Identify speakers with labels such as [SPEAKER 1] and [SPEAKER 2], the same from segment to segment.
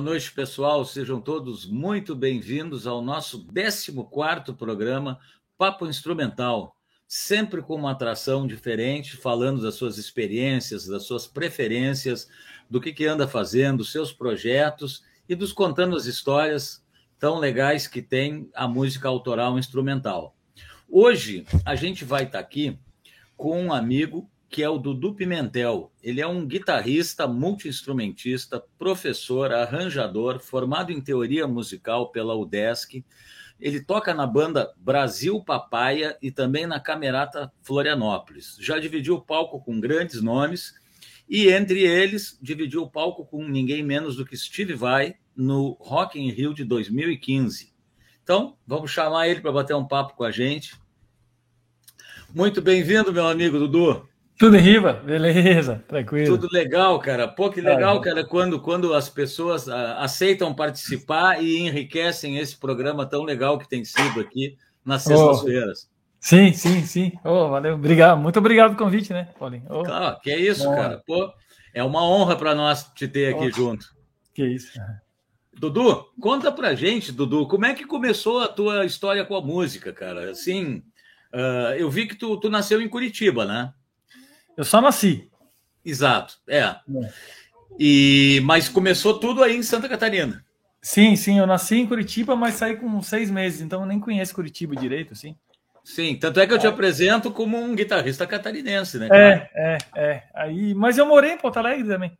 [SPEAKER 1] Boa noite, pessoal. Sejam todos muito bem-vindos ao nosso 14 programa Papo Instrumental, sempre com uma atração diferente, falando das suas experiências, das suas preferências, do que, que anda fazendo, seus projetos e dos contando as histórias tão legais que tem a música autoral instrumental. Hoje a gente vai estar aqui com um amigo que é o Dudu Pimentel. Ele é um guitarrista, multiinstrumentista, professor, arranjador, formado em teoria musical pela UDESC. Ele toca na banda Brasil Papaya e também na Camerata Florianópolis. Já dividiu o palco com grandes nomes e entre eles dividiu o palco com ninguém menos do que Steve Vai no Rock in Rio de 2015. Então, vamos chamar ele para bater um papo com a gente. Muito bem-vindo, meu amigo Dudu.
[SPEAKER 2] Tudo em riba, beleza, tranquilo.
[SPEAKER 1] Tudo legal, cara. Pô, que legal, cara, quando, quando as pessoas uh, aceitam participar e enriquecem esse programa tão legal que tem sido aqui nas sextas-feiras. Oh,
[SPEAKER 2] sim, sim, sim. Oh, valeu, obrigado. Muito obrigado pelo convite, né,
[SPEAKER 1] Paulinho? Oh. Claro, que é isso, Bom. cara. Pô, é uma honra para nós te ter aqui junto.
[SPEAKER 2] Que isso.
[SPEAKER 1] Dudu, conta pra gente, Dudu, como é que começou a tua história com a música, cara? Assim, uh, eu vi que tu, tu nasceu em Curitiba, né?
[SPEAKER 2] Eu só nasci.
[SPEAKER 1] Exato, é. é. E mas começou tudo aí em Santa Catarina.
[SPEAKER 2] Sim, sim, eu nasci em Curitiba, mas saí com seis meses, então eu nem conheço Curitiba direito, assim.
[SPEAKER 1] Sim, tanto é que eu te é. apresento como um guitarrista catarinense, né?
[SPEAKER 2] É, é, é. Aí, mas eu morei em Porto Alegre também.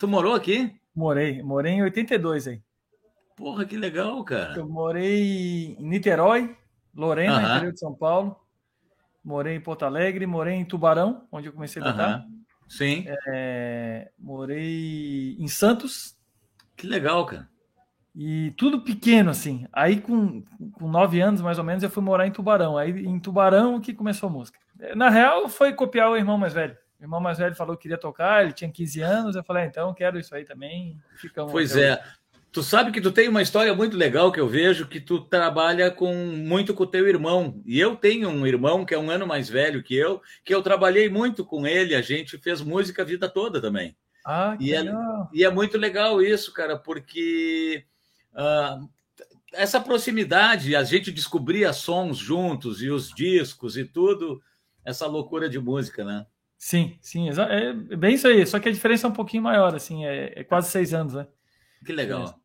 [SPEAKER 1] Tu morou aqui?
[SPEAKER 2] Morei, morei em 82 aí.
[SPEAKER 1] Porra, que legal, cara.
[SPEAKER 2] Eu morei em Niterói, Lorena, uh -huh. interior de São Paulo morei em Porto Alegre, morei em Tubarão, onde eu comecei a cantar. Uhum.
[SPEAKER 1] Sim.
[SPEAKER 2] É, morei em Santos.
[SPEAKER 1] Que legal, cara.
[SPEAKER 2] E tudo pequeno, assim. Aí, com, com nove anos, mais ou menos, eu fui morar em Tubarão. Aí, em Tubarão, que começou a música. Na real, foi copiar o irmão mais velho. O irmão mais velho falou que queria tocar, ele tinha 15 anos. Eu falei, ah, então, quero isso aí também.
[SPEAKER 1] Ficamos pois é. Tu sabe que tu tem uma história muito legal que eu vejo que tu trabalha com muito com o teu irmão. E eu tenho um irmão que é um ano mais velho que eu, que eu trabalhei muito com ele, a gente fez música a vida toda também.
[SPEAKER 2] Ah, que
[SPEAKER 1] e, é, e é muito legal isso, cara, porque uh, essa proximidade, a gente descobria sons juntos e os discos e tudo, essa loucura de música, né?
[SPEAKER 2] Sim, sim, é bem isso aí. Só que a diferença é um pouquinho maior, assim, é, é quase seis anos, né?
[SPEAKER 1] Que legal.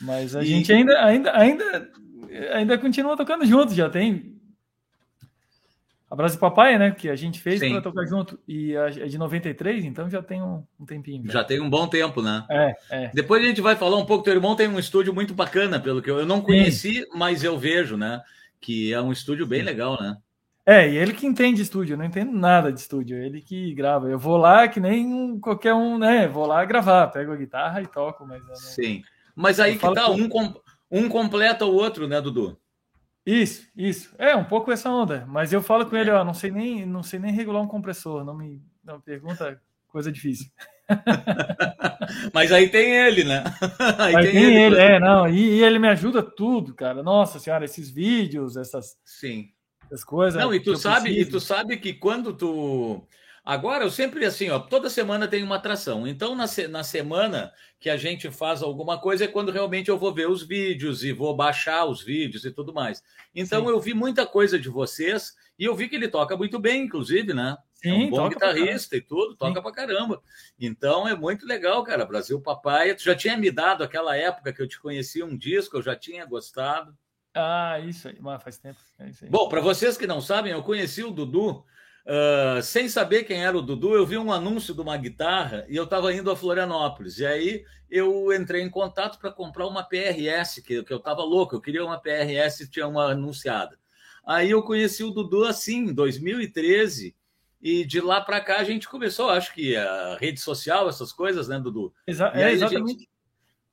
[SPEAKER 2] Mas a e... gente ainda, ainda, ainda, ainda continua tocando junto, já tem. Abraço Papai, né? Que a gente fez para tocar junto. E é de 93, então já tem um, um tempinho.
[SPEAKER 1] Já. já tem um bom tempo, né?
[SPEAKER 2] É, é.
[SPEAKER 1] Depois a gente vai falar um pouco. Teu irmão tem um estúdio muito bacana, pelo que eu, eu não conheci, Sim. mas eu vejo, né? Que é um estúdio bem Sim. legal, né?
[SPEAKER 2] É, e ele que entende estúdio, eu não entendo nada de estúdio, ele que grava. Eu vou lá que nem qualquer um, né? Vou lá gravar, pego a guitarra e toco, mas. Não...
[SPEAKER 1] Sim. Mas aí eu que tá, um, com... um completa o outro, né, Dudu?
[SPEAKER 2] Isso, isso. É um pouco essa onda. Mas eu falo com ele, ó, não sei nem, não sei nem regular um compressor, não me, não me pergunta coisa difícil.
[SPEAKER 1] Mas aí tem ele, né?
[SPEAKER 2] Aí, aí tem, tem, ele, ele é, não, e, e, ele me ajuda tudo, cara. Nossa senhora, esses vídeos, essas
[SPEAKER 1] Sim
[SPEAKER 2] as coisas.
[SPEAKER 1] Não, e tu sabe, preciso. e tu sabe que quando tu Agora, eu sempre assim, ó, toda semana tem uma atração. Então, na, se, na semana que a gente faz alguma coisa é quando realmente eu vou ver os vídeos e vou baixar os vídeos e tudo mais. Então, Sim. eu vi muita coisa de vocês e eu vi que ele toca muito bem, inclusive, né? Sim, é um bom guitarrista e tudo, toca Sim. pra caramba. Então, é muito legal, cara. Brasil Papai, tu já tinha me dado aquela época que eu te conhecia um disco, eu já tinha gostado.
[SPEAKER 2] Ah, isso aí, faz tempo. É
[SPEAKER 1] Bom, para vocês que não sabem, eu conheci o Dudu uh, sem saber quem era o Dudu. Eu vi um anúncio de uma guitarra e eu estava indo a Florianópolis. E aí eu entrei em contato para comprar uma PRS, que, que eu estava louco, eu queria uma PRS, tinha uma anunciada. Aí eu conheci o Dudu assim, em 2013. E de lá para cá a gente começou, acho que a rede social, essas coisas, né, Dudu?
[SPEAKER 2] Exa é, exatamente.
[SPEAKER 1] Gente,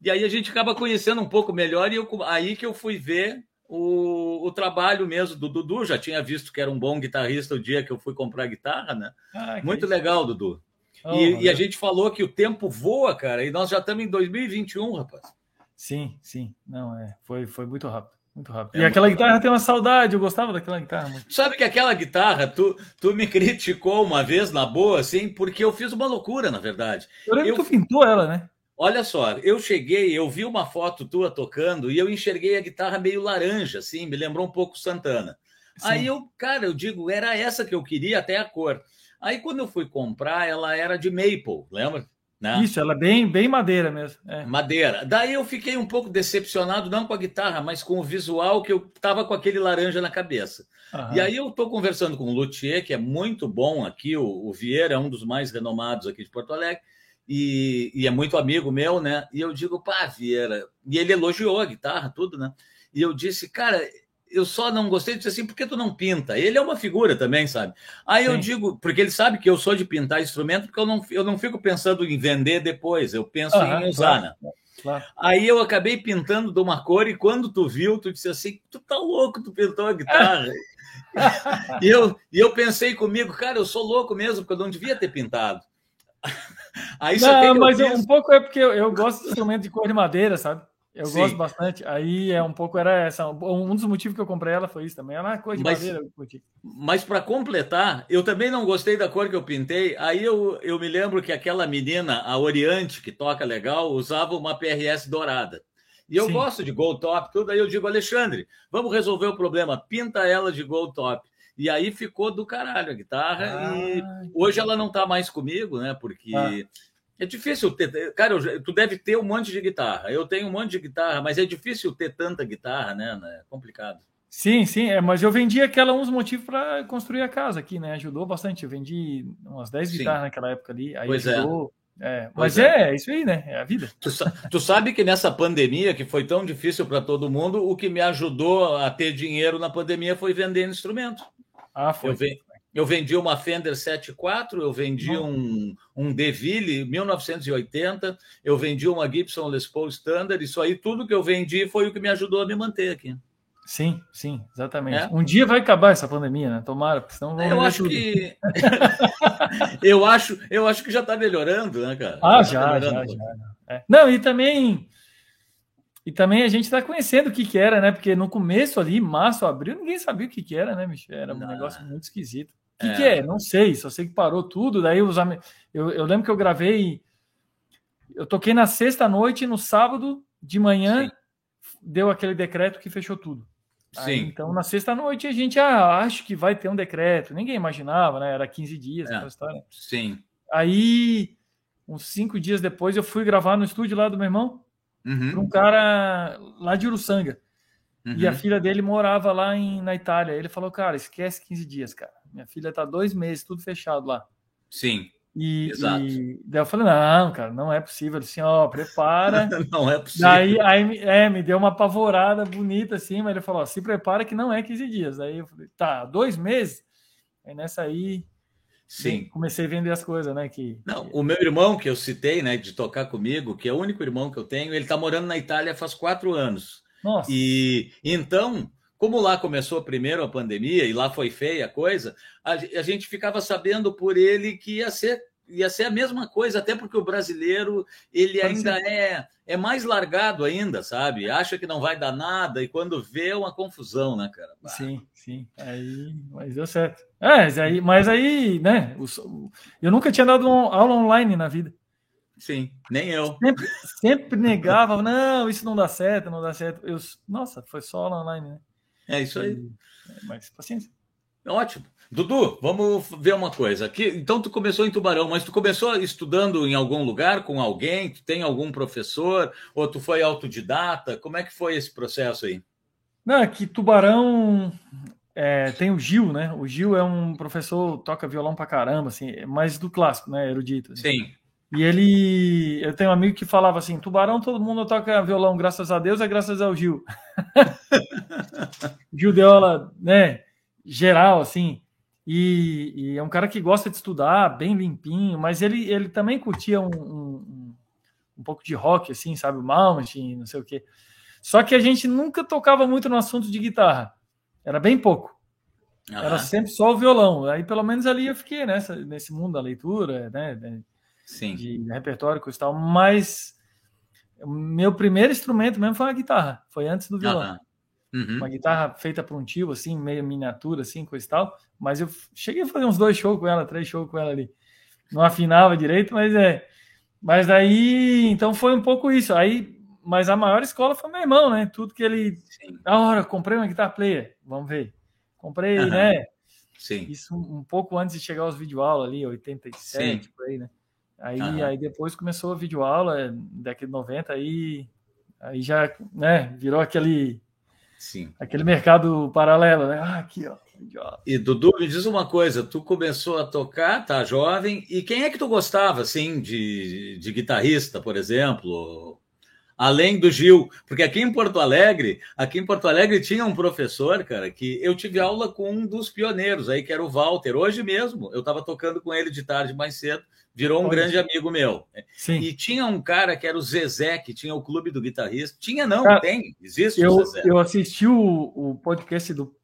[SPEAKER 1] e aí a gente acaba conhecendo um pouco melhor, e eu, aí que eu fui ver o, o trabalho mesmo do Dudu. Já tinha visto que era um bom guitarrista o dia que eu fui comprar guitarra, né? Ah, Muito isso. legal, Dudu. Oh, e, e, a gente falou que o tempo voa, cara, e nós já estamos em 2021, rapaz.
[SPEAKER 2] Sim, sim. Não, é. Foi, foi muito rápido. Muito rápido. É e aquela guitarra rápido. tem uma saudade, eu gostava daquela guitarra.
[SPEAKER 1] Sabe que aquela guitarra, tu, tu me criticou uma vez na boa, assim, porque eu fiz uma loucura, na verdade.
[SPEAKER 2] Eu lembro eu... que tu pintou ela, né?
[SPEAKER 1] Olha só, eu cheguei, eu vi uma foto tua tocando e eu enxerguei a guitarra meio laranja, assim, me lembrou um pouco Santana. Sim. Aí eu, cara, eu digo, era essa que eu queria, até a cor. Aí quando eu fui comprar, ela era de maple, lembra?
[SPEAKER 2] Né? Isso, ela é bem, bem madeira mesmo. É.
[SPEAKER 1] Madeira. Daí eu fiquei um pouco decepcionado, não com a guitarra, mas com o visual que eu tava com aquele laranja na cabeça. E aí eu estou conversando com o Luthier, que é muito bom aqui, o, o Vieira é um dos mais renomados aqui de Porto Alegre, e, e, é muito amigo meu, né? E eu digo, pá, Vieira. E ele elogiou a guitarra, tudo, né? E eu disse, cara, eu só não gostei de dizer assim, por que tu não pinta? Ele é uma figura também, sabe? Aí Sim. eu digo, porque ele sabe que eu sou de pintar instrumento, porque eu não, eu não fico pensando em vender depois, eu penso em usar, claro, né? Claro. Aí eu acabei pintando de uma cor, e quando tu viu, tu disse assim: tu tá louco, tu pintou a guitarra. e, eu, e eu pensei comigo, cara, eu sou louco mesmo, porque eu não devia ter pintado.
[SPEAKER 2] Aí, não, mas um pouco é porque eu, eu gosto de instrumento de cor de madeira, sabe? Eu Sim. gosto bastante. Aí é um pouco era essa. Um dos motivos que eu comprei ela foi isso também. Ela é cor de mas, madeira.
[SPEAKER 1] Mas para completar, eu também não gostei da cor que eu pintei. Aí eu, eu me lembro que aquela menina, a Oriente, que toca legal, usava uma PRS dourada. E eu Sim. gosto de gold top, tudo. Aí eu digo, Alexandre, vamos resolver o problema. Pinta ela de gold top. E aí ficou do caralho a guitarra. Ah, e hoje ela não está mais comigo, né? Porque. Ah é difícil ter. Cara, tu deve ter um monte de guitarra. Eu tenho um monte de guitarra, mas é difícil ter tanta guitarra, né? É complicado.
[SPEAKER 2] Sim, sim, é, mas eu vendi aquela uns motivos para construir a casa aqui, né? Ajudou bastante. Eu vendi umas 10 guitarras naquela época ali. Aí pois é. ajudou. é. É, mas é. é. isso aí, né? É a vida.
[SPEAKER 1] Tu, tu sabe que nessa pandemia, que foi tão difícil para todo mundo, o que me ajudou a ter dinheiro na pandemia foi vender instrumento. Ah, foi. Eu, eu vendi uma Fender 74, eu vendi um, um DeVille 1980, eu vendi uma Gibson Les Paul Standard, isso aí, tudo que eu vendi foi o que me ajudou a me manter aqui.
[SPEAKER 2] Sim, sim, exatamente. É? Um dia vai acabar essa pandemia, né? Tomara, senão
[SPEAKER 1] Eu acho tudo. que eu acho, eu acho que já está melhorando, né, cara?
[SPEAKER 2] Ah, já, já, já. já. É. Não, e também e também a gente está conhecendo o que, que era, né? Porque no começo ali, março, abril, ninguém sabia o que, que era, né, Michel? Era um Não. negócio muito esquisito. O que é. que é? Não sei, só sei que parou tudo. Daí os eu, eu lembro que eu gravei. Eu toquei na sexta noite, no sábado de manhã, Sim. deu aquele decreto que fechou tudo. Sim. Aí, então, na sexta noite, a gente ah, acha que vai ter um decreto. Ninguém imaginava, né? Era 15 dias é.
[SPEAKER 1] Sim.
[SPEAKER 2] Aí, uns cinco dias depois, eu fui gravar no estúdio lá do meu irmão, uhum. para um cara lá de Uruçanga. Uhum. E a uhum. filha dele morava lá em, na Itália. Ele falou, cara, esquece 15 dias, cara. Minha filha tá dois meses, tudo fechado lá.
[SPEAKER 1] Sim.
[SPEAKER 2] E, Exato. E daí eu falei, não, cara, não é possível. Assim, ó, prepara.
[SPEAKER 1] não é possível.
[SPEAKER 2] Daí aí, é, me deu uma apavorada bonita assim, mas ele falou, ó, se prepara que não é 15 dias. Aí eu falei, tá, dois meses? Aí nessa aí. Sim. Comecei a vender as coisas, né? Que...
[SPEAKER 1] Não, o meu irmão que eu citei, né, de tocar comigo, que é o único irmão que eu tenho, ele tá morando na Itália faz quatro anos. Nossa. E então, como lá começou primeiro a pandemia e lá foi feia a coisa, a, a gente ficava sabendo por ele que ia ser ia ser a mesma coisa, até porque o brasileiro ele ainda é, é mais largado ainda, sabe? Acha que não vai dar nada e quando vê é uma confusão, né, cara?
[SPEAKER 2] Bah. Sim, sim. Aí, mas deu certo. É, mas aí, mas aí né? Eu nunca tinha dado aula online na vida.
[SPEAKER 1] Sim, nem eu.
[SPEAKER 2] Sempre, sempre negava, não, isso não dá certo, não dá certo. Eu, nossa, foi só aula online, né?
[SPEAKER 1] É isso aí.
[SPEAKER 2] Mas paciência.
[SPEAKER 1] Ótimo. Dudu, vamos ver uma coisa. Aqui, então tu começou em Tubarão, mas tu começou estudando em algum lugar com alguém? Tu tem algum professor? Ou tu foi autodidata? Como é que foi esse processo aí?
[SPEAKER 2] Não, é que Tubarão é, tem o Gil, né? O Gil é um professor, toca violão pra caramba, assim, mais do clássico, né? Erudito.
[SPEAKER 1] Assim. Sim.
[SPEAKER 2] E ele. Eu tenho um amigo que falava assim: Tubarão, todo mundo toca violão, graças a Deus, é graças ao Gil. Gil de aula, né? Geral, assim. E, e, é um cara que gosta de estudar, bem limpinho, mas ele, ele também curtia um, um, um pouco de rock, assim, sabe? O Malmsteen, não sei o quê. Só que a gente nunca tocava muito no assunto de guitarra. Era bem pouco. Era sempre só o violão. Aí, pelo menos ali eu fiquei nessa, nesse mundo da leitura, né?
[SPEAKER 1] Sim.
[SPEAKER 2] de repertório e tal, mas meu primeiro instrumento mesmo foi a guitarra, foi antes do violão. Uhum. Uma guitarra feita por um tio, assim, meio miniatura, assim, coisa e tal. Mas eu cheguei a fazer uns dois shows com ela, três shows com ela ali. Não afinava direito, mas é. Mas daí, então foi um pouco isso. Aí, mas a maior escola foi meu irmão, né? Tudo que ele. Sim. Na hora, comprei uma guitarra player, vamos ver. Comprei, uhum. né?
[SPEAKER 1] Sim.
[SPEAKER 2] Isso um, um, pouco antes de chegar aos videoaulas ali, 87, Sim. por aí, né? Aí, uhum. aí depois começou a videoaula, década de 90, aí, aí já né, virou aquele,
[SPEAKER 1] Sim.
[SPEAKER 2] aquele mercado paralelo, né? Ah, aqui, ó.
[SPEAKER 1] E Dudu, me diz uma coisa, tu começou a tocar, tá jovem, e quem é que tu gostava, assim, de, de guitarrista, por exemplo? Além do Gil, porque aqui em Porto Alegre, aqui em Porto Alegre tinha um professor, cara, que eu tive aula com um dos pioneiros aí, que era o Walter. Hoje mesmo, eu estava tocando com ele de tarde mais cedo, virou um Pode grande amigo meu.
[SPEAKER 2] Sim.
[SPEAKER 1] E tinha um cara que era o Zezé, que tinha o clube do guitarrista. Tinha, não, tem, existe
[SPEAKER 2] eu, o Zezé. Eu assisti o, o podcast do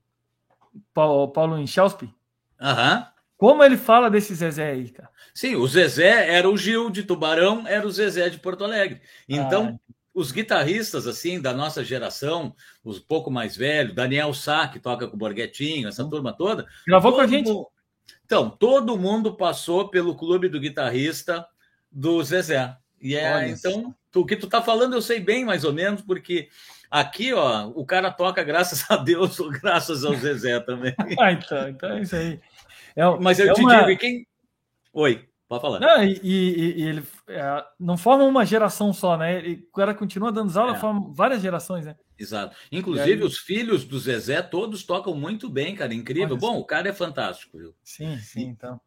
[SPEAKER 2] Paulo, Paulo Inchauspe.
[SPEAKER 1] Aham.
[SPEAKER 2] Como ele fala desse Zezé aí, cara?
[SPEAKER 1] Sim, o Zezé era o Gil de Tubarão, era o Zezé de Porto Alegre. Então, ah. os guitarristas, assim, da nossa geração, os pouco mais velhos, Daniel Sá, que toca com o Borghetinho, essa hum. turma toda.
[SPEAKER 2] Gravou com a gente?
[SPEAKER 1] Então, todo mundo passou pelo clube do guitarrista do Zezé. E é, Olha então, tu, o que tu tá falando eu sei bem, mais ou menos, porque Aqui, ó, o cara toca graças a Deus ou graças ao Zezé também.
[SPEAKER 2] ah, então, então é isso aí.
[SPEAKER 1] É, Mas eu é te uma... digo, quem. Oi, pode falar.
[SPEAKER 2] Não, e, e, e ele é, não forma uma geração só, né? Ele, o cara continua dando aula, é. forma várias gerações, né?
[SPEAKER 1] Exato. Inclusive, aí... os filhos do Zezé todos tocam muito bem, cara. Incrível. Bom, o cara é fantástico, viu?
[SPEAKER 2] Sim, sim, então.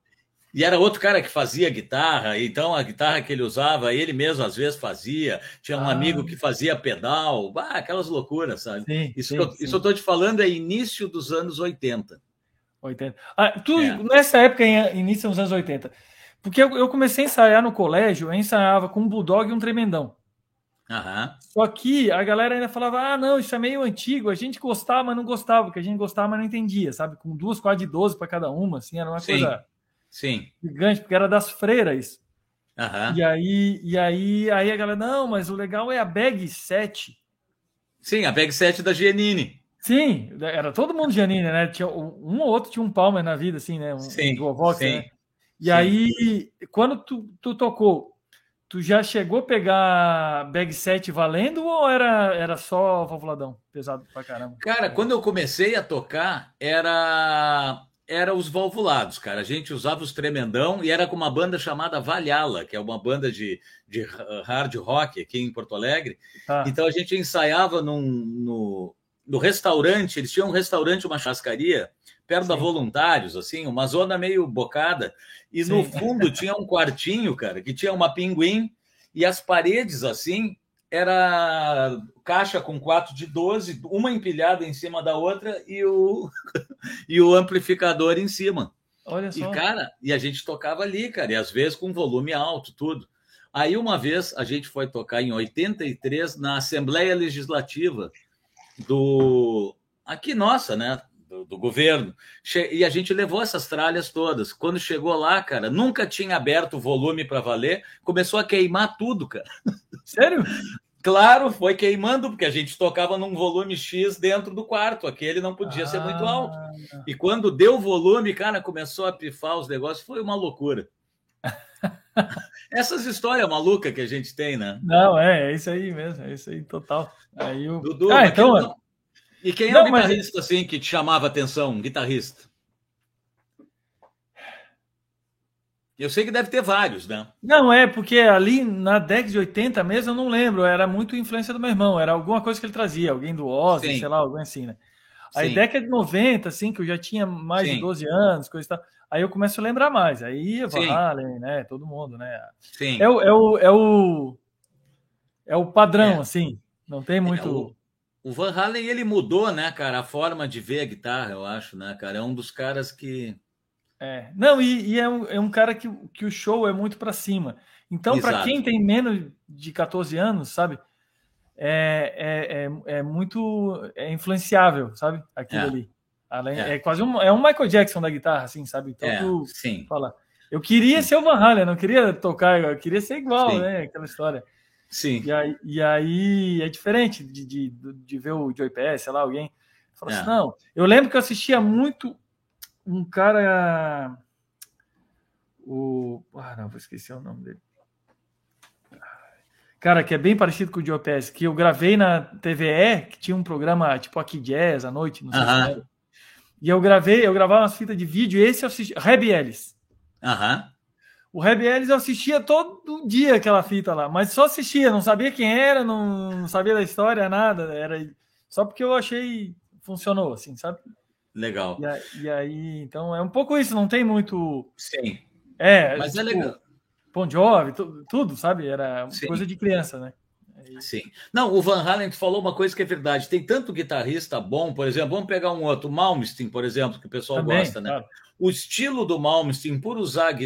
[SPEAKER 1] E era outro cara que fazia guitarra, então a guitarra que ele usava, ele mesmo às vezes fazia. Tinha um ah. amigo que fazia pedal, bah, aquelas loucuras, sabe?
[SPEAKER 2] Sim,
[SPEAKER 1] isso,
[SPEAKER 2] sim,
[SPEAKER 1] que eu,
[SPEAKER 2] sim.
[SPEAKER 1] isso eu tô te falando é início dos anos 80.
[SPEAKER 2] 80. Ah, tu, é. nessa época, início dos anos 80. Porque eu, eu, comecei a ensaiar no colégio, eu ensaiava com um bulldog e um tremendão.
[SPEAKER 1] Aham.
[SPEAKER 2] Só que a galera ainda falava: ah, não, isso é meio antigo, a gente gostava, mas não gostava, porque a gente gostava, mas não entendia, sabe? Com duas quadras de 12 para cada uma, assim, era uma
[SPEAKER 1] Sim.
[SPEAKER 2] coisa
[SPEAKER 1] Sim.
[SPEAKER 2] Gigante, porque era das freiras.
[SPEAKER 1] Uhum.
[SPEAKER 2] E aí, e aí, aí a galera, não, mas o legal é a Bag 7.
[SPEAKER 1] Sim, a Bag 7 da Giannini.
[SPEAKER 2] Sim, era todo mundo Giannini, né? Tinha um ou outro tinha um Palmer na vida, assim, né? Um,
[SPEAKER 1] sim,
[SPEAKER 2] um Vox, sim, né? E aí, quando tu, tu tocou, tu já chegou a pegar Bag 7 valendo ou era, era só valvuladão? Pesado pra caramba.
[SPEAKER 1] Cara, quando eu comecei a tocar, era era os valvulados, cara. A gente usava os tremendão e era com uma banda chamada Valhalla, que é uma banda de, de hard rock aqui em Porto Alegre. Ah. Então a gente ensaiava num, no, no restaurante, eles tinham um restaurante, uma chascaria, perto Sim. da Voluntários, assim, uma zona meio bocada. E Sim. no fundo tinha um quartinho, cara, que tinha uma pinguim e as paredes, assim, era caixa com quatro de 12, uma empilhada em cima da outra e o, e o amplificador em cima.
[SPEAKER 2] Olha só.
[SPEAKER 1] E, cara, e a gente tocava ali, cara, e às vezes com volume alto, tudo. Aí, uma vez, a gente foi tocar em 83 na Assembleia Legislativa do. Aqui, nossa, né? Do, do, governo. E a gente levou essas tralhas todas. Quando chegou lá, cara, nunca tinha aberto o volume para valer, começou a queimar tudo, cara.
[SPEAKER 2] Sério?
[SPEAKER 1] Claro, foi queimando, porque a gente tocava num volume X dentro do quarto, aquele não podia ah. ser muito alto. Ah. E quando deu volume, cara, começou a pifar os negócios, foi uma loucura. Essas histórias malucas que a gente tem, né?
[SPEAKER 2] Não, é, é isso aí mesmo, é isso aí, total. Aí o...
[SPEAKER 1] Dudu, ah, então... E quem não, é o guitarrista mas... assim que te chamava atenção, um guitarrista? Eu sei que deve ter vários, né?
[SPEAKER 2] Não, é, porque ali na década de 80 mesmo, eu não lembro, era muito influência do meu irmão, era alguma coisa que ele trazia, alguém do Ozzy, sei lá, alguém assim, né? Aí Sim. década de 90, assim, que eu já tinha mais Sim. de 12 anos, coisa e tal, aí eu começo a lembrar mais, aí Van Halen, né, todo mundo, né?
[SPEAKER 1] Sim.
[SPEAKER 2] É o, é o, é o, é o padrão, é. assim, não tem muito... É, o,
[SPEAKER 1] o Van Halen, ele mudou, né, cara, a forma de ver a guitarra, eu acho, né, cara, é um dos caras que
[SPEAKER 2] é, não, e, e é, um, é, um, cara que, que o show é muito para cima. Então, para quem tem menos de 14 anos, sabe, é, é, é, é muito é influenciável, sabe, aquilo é. ali. Além, é. é. quase um, é um Michael Jackson da guitarra, assim, sabe?
[SPEAKER 1] Então, sim.
[SPEAKER 2] Fala, eu queria sim. ser o Van Halen, não queria tocar, eu queria ser igual, sim. né? Aquela história.
[SPEAKER 1] Sim.
[SPEAKER 2] E aí, e aí é diferente de, de, de ver o Joey Pass, sei lá, alguém. Fala assim, não, eu lembro que eu assistia muito um cara. O. Ah, não, vou esquecer o nome dele. Cara, que é bem parecido com o Joe Pass, que eu gravei na TVE, que tinha um programa tipo aqui Jazz à noite, não sei uh -huh. se era. E eu gravei, eu gravava umas fitas de vídeo, esse eu assisti, Reb Ellis.
[SPEAKER 1] Aham. Uh -huh.
[SPEAKER 2] O Reb Ellis eu assistia todo dia aquela fita lá, mas só assistia, não sabia quem era, não, não sabia da história, nada. Era só porque eu achei funcionou, assim, sabe?
[SPEAKER 1] Legal.
[SPEAKER 2] E aí, e aí, então é um pouco isso, não tem muito.
[SPEAKER 1] Sim.
[SPEAKER 2] É,
[SPEAKER 1] mas tipo, é legal.
[SPEAKER 2] Bon Jovi, tudo, tudo, sabe? Era Sim. coisa de criança, né?
[SPEAKER 1] Sim. Não, o Van Halen falou uma coisa que é verdade. Tem tanto guitarrista bom, por exemplo, vamos pegar um outro, Malmsteen, por exemplo, que o pessoal Também, gosta, né? Claro. O estilo do Malmsteen, por usar uh,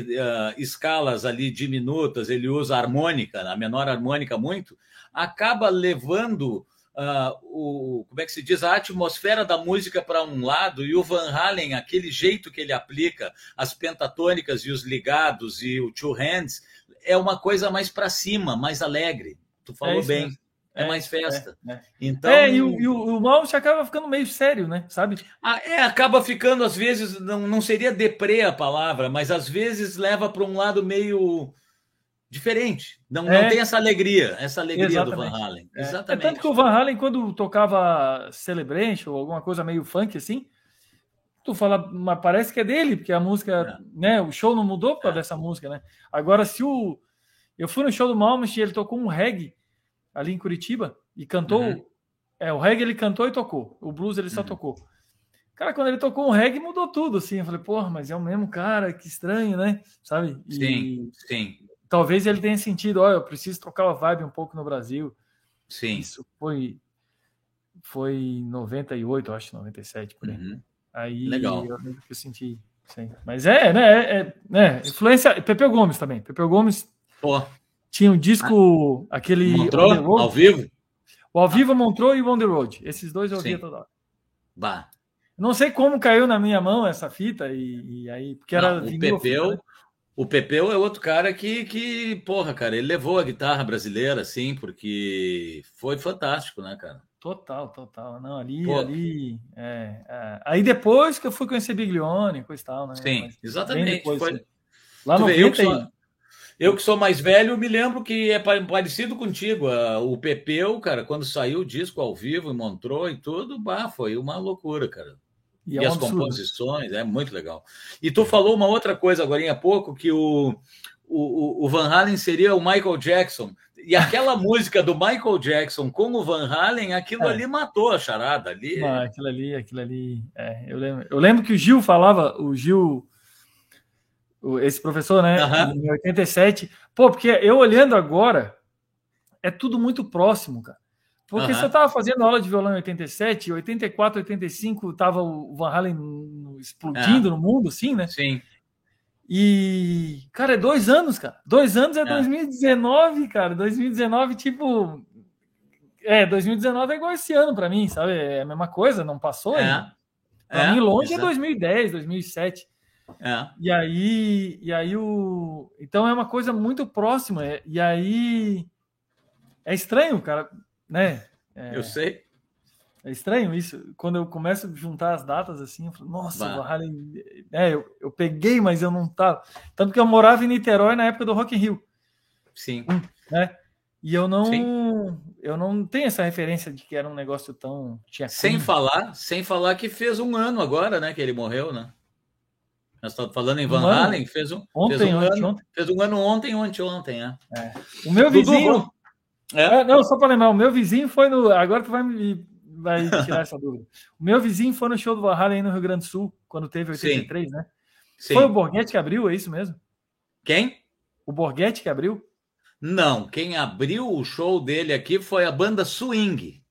[SPEAKER 1] escalas ali diminutas, ele usa harmônica, a menor harmônica muito, acaba levando uh, o como é que se diz a atmosfera da música para um lado e o Van Halen aquele jeito que ele aplica as pentatônicas e os ligados e o two hands é uma coisa mais para cima mais alegre. Tu falou é bem é, é, mais festa.
[SPEAKER 2] É, é. Então, é, e o, e o, o acaba ficando meio sério, né? Sabe?
[SPEAKER 1] Ah, é, acaba ficando, às vezes, não, não seria deprê a palavra, mas às vezes leva para um lado meio diferente. Não, é. não tem essa alegria, essa alegria Exatamente. do Van Halen.
[SPEAKER 2] É. Exatamente. É tanto que o Van Halen, quando tocava Celebration ou alguma coisa meio funk assim, tu fala, mas parece que é dele, porque a música, é. né? O show não mudou por causa é. dessa música, né? Agora, se o. Eu fui no show do Malmsteen e ele tocou um reggae ali em Curitiba e cantou. Uhum. É, o reggae ele cantou e tocou. O blues ele só uhum. tocou. Cara, quando ele tocou um reggae, mudou tudo, assim. Eu falei, porra, mas é o mesmo cara, que estranho, né? Sabe?
[SPEAKER 1] E... Sim, sim
[SPEAKER 2] talvez ele tenha sentido, olha, eu preciso trocar a vibe um pouco no Brasil.
[SPEAKER 1] Sim.
[SPEAKER 2] Isso foi foi em 98, acho, 97 por aí. Uhum. Aí
[SPEAKER 1] Legal.
[SPEAKER 2] eu lembro que eu senti, sim. Mas é, né, é, é né, influência, Pepeu Gomes também. Pepeu Gomes
[SPEAKER 1] Pô.
[SPEAKER 2] Tinha um disco, ah. aquele
[SPEAKER 1] Montrou, ao vivo?
[SPEAKER 2] O ao vivo Montrou e o On The Road. Esses dois eu ouvia toda hora.
[SPEAKER 1] Bah.
[SPEAKER 2] Não sei como caiu na minha mão essa fita e, e aí, porque era
[SPEAKER 1] Não, o Pepeu, fita, né? O Pepeu é outro cara que, que, porra, cara, ele levou a guitarra brasileira, assim, porque foi fantástico, né, cara?
[SPEAKER 2] Total, total. Não, ali, Pô. ali. É, é. Aí depois que eu fui conhecer Biglione, coisa e tal, né?
[SPEAKER 1] Sim, Mas, exatamente. Depois, foi... Assim.
[SPEAKER 2] Lá no
[SPEAKER 1] eu, que sou, eu que sou mais velho, me lembro que é parecido contigo. O Pepeu, cara, quando saiu o disco ao vivo e montou e tudo, bah, foi uma loucura, cara. E, é e as composições, é muito legal. E tu falou uma outra coisa agora há pouco, que o, o, o Van Halen seria o Michael Jackson. E aquela música do Michael Jackson com o Van Halen, aquilo é. ali matou a charada ali.
[SPEAKER 2] Ah, aquilo ali, aquilo ali. É, eu, lembro, eu lembro que o Gil falava, o Gil, esse professor, né, em 87. Pô, porque eu olhando agora, é tudo muito próximo, cara. Porque uhum. você estava fazendo aula de violão em 87, 84, 85, estava o Van Halen explodindo no mundo, sim, né?
[SPEAKER 1] Sim.
[SPEAKER 2] E, cara, é dois anos, cara. Dois anos é, é 2019, cara. 2019, tipo. É, 2019 é igual esse ano para mim, sabe? É a mesma coisa, não passou é. ainda. Pra é, mim, longe exato. é 2010, 2007.
[SPEAKER 1] É.
[SPEAKER 2] E aí, e aí o. Então é uma coisa muito próxima. É, e aí. É estranho, cara né?
[SPEAKER 1] É, eu sei.
[SPEAKER 2] É estranho isso. Quando eu começo a juntar as datas assim, eu falo, nossa, o Harlem. É, eu, eu peguei, mas eu não tava. Tanto que eu morava em Niterói na época do Rock in Rio.
[SPEAKER 1] Sim.
[SPEAKER 2] Né? E eu não, Sim. eu não tenho essa referência de que era um negócio tão.
[SPEAKER 1] Tinha sem falar, sem falar que fez um ano agora, né? Que ele morreu, né? Nós estamos falando em Van um Halen, fez um,
[SPEAKER 2] ontem,
[SPEAKER 1] fez um ano,
[SPEAKER 2] ontem.
[SPEAKER 1] fez um ano ontem, ontem, ontem, é.
[SPEAKER 2] é. O meu vizinho, é? é? não, só para lembrar, o meu vizinho foi no. Agora tu vai me vai tirar essa dúvida. O meu vizinho foi no show do Valhalla aí no Rio Grande do Sul, quando teve 83, Sim. né? Sim. Foi o Borghetti que abriu, é isso mesmo?
[SPEAKER 1] Quem?
[SPEAKER 2] O Borghetti que abriu?
[SPEAKER 1] Não, quem abriu o show dele aqui foi a banda Swing.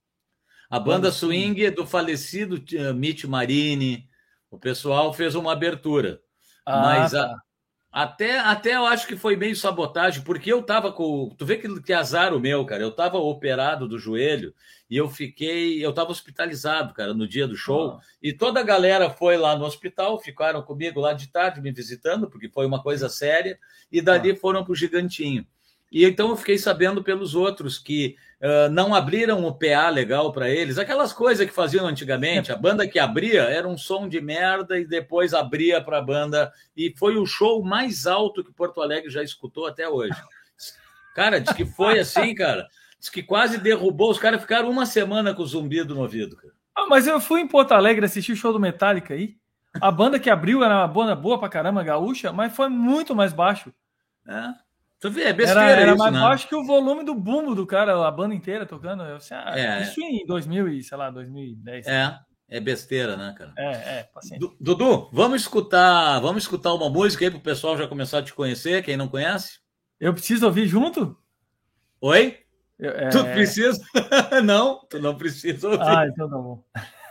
[SPEAKER 1] A banda Swing do falecido uh, Mitch Marini. O pessoal fez uma abertura. Ah, Mas tá. a, até, até eu acho que foi meio sabotagem, porque eu tava com. Tu vê que, que azar o meu, cara. Eu tava operado do joelho e eu fiquei. Eu tava hospitalizado, cara, no dia do show. Ah. E toda a galera foi lá no hospital, ficaram comigo lá de tarde me visitando, porque foi uma coisa séria, e dali ah. foram pro Gigantinho. E então eu fiquei sabendo pelos outros que uh, não abriram o PA legal para eles, aquelas coisas que faziam antigamente. A banda que abria era um som de merda e depois abria para a banda. E foi o show mais alto que Porto Alegre já escutou até hoje. Cara, diz que foi assim, cara. Diz que quase derrubou. Os caras ficaram uma semana com o zumbido no ouvido, cara.
[SPEAKER 2] Ah, mas eu fui em Porto Alegre assistir o show do Metallica aí. A banda que abriu era uma banda boa pra caramba, gaúcha, mas foi muito mais baixo.
[SPEAKER 1] É. Tu vê, é besteira
[SPEAKER 2] Era, era
[SPEAKER 1] isso,
[SPEAKER 2] mais
[SPEAKER 1] né?
[SPEAKER 2] baixo que o volume do bumbo do cara, a banda inteira tocando. Eu, assim, ah,
[SPEAKER 1] É.
[SPEAKER 2] Isso em 2000 e, sei lá, 2010.
[SPEAKER 1] É, é besteira, né, cara?
[SPEAKER 2] é, é paciente.
[SPEAKER 1] Du- Dudu, vamos escutar, vamos escutar uma música aí pro pessoal já começar a te conhecer, quem não conhece?
[SPEAKER 2] Eu preciso ouvir junto?
[SPEAKER 1] Oi?
[SPEAKER 2] Eu- é-
[SPEAKER 1] Tu precisa? não, tu não precisa ouvir.
[SPEAKER 2] Ah, então tá bom.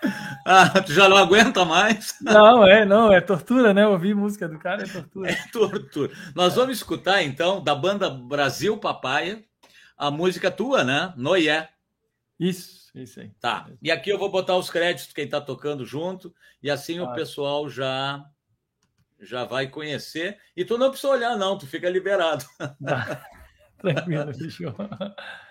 [SPEAKER 1] Ah, tu já não aguenta mais?
[SPEAKER 2] Não, é, não, é tortura, né? Ouvir música do cara é tortura.
[SPEAKER 1] Tortura. Nós vamos escutar, então, da banda Brasil Papaya, a música tua, né? Noé.
[SPEAKER 2] Isso, isso aí.
[SPEAKER 1] Tá. E aqui eu vou botar os créditos quem tá tocando junto, e assim o
[SPEAKER 2] Tá.
[SPEAKER 1] pessoal já já vai conhecer. E tu não precisa olhar, não, tu fica liberado.
[SPEAKER 2] Tá. Tranquilo, fechou.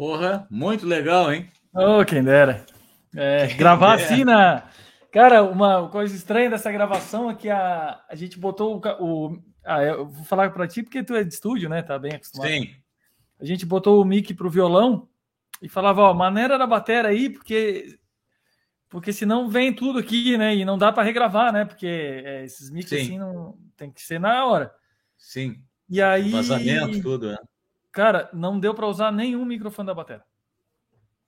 [SPEAKER 1] Porra, muito legal, hein?
[SPEAKER 2] Oh, quem dera. É, quem gravar dera. assim na. Cara, uma coisa estranha dessa gravação é que a, a gente botou o. o ah, eu vou falar para ti porque tu é de estúdio, né? Tá bem acostumado. Sim. A gente botou o mic pro violão e falava, ó, maneira da bateria aí, porque porque senão vem tudo aqui, né? E não dá para regravar, né? Porque é, esses mix assim não tem que ser na hora.
[SPEAKER 1] Sim.
[SPEAKER 2] E aí
[SPEAKER 1] vazamento tudo, né?
[SPEAKER 2] Cara, não deu para usar nenhum microfone da bateria.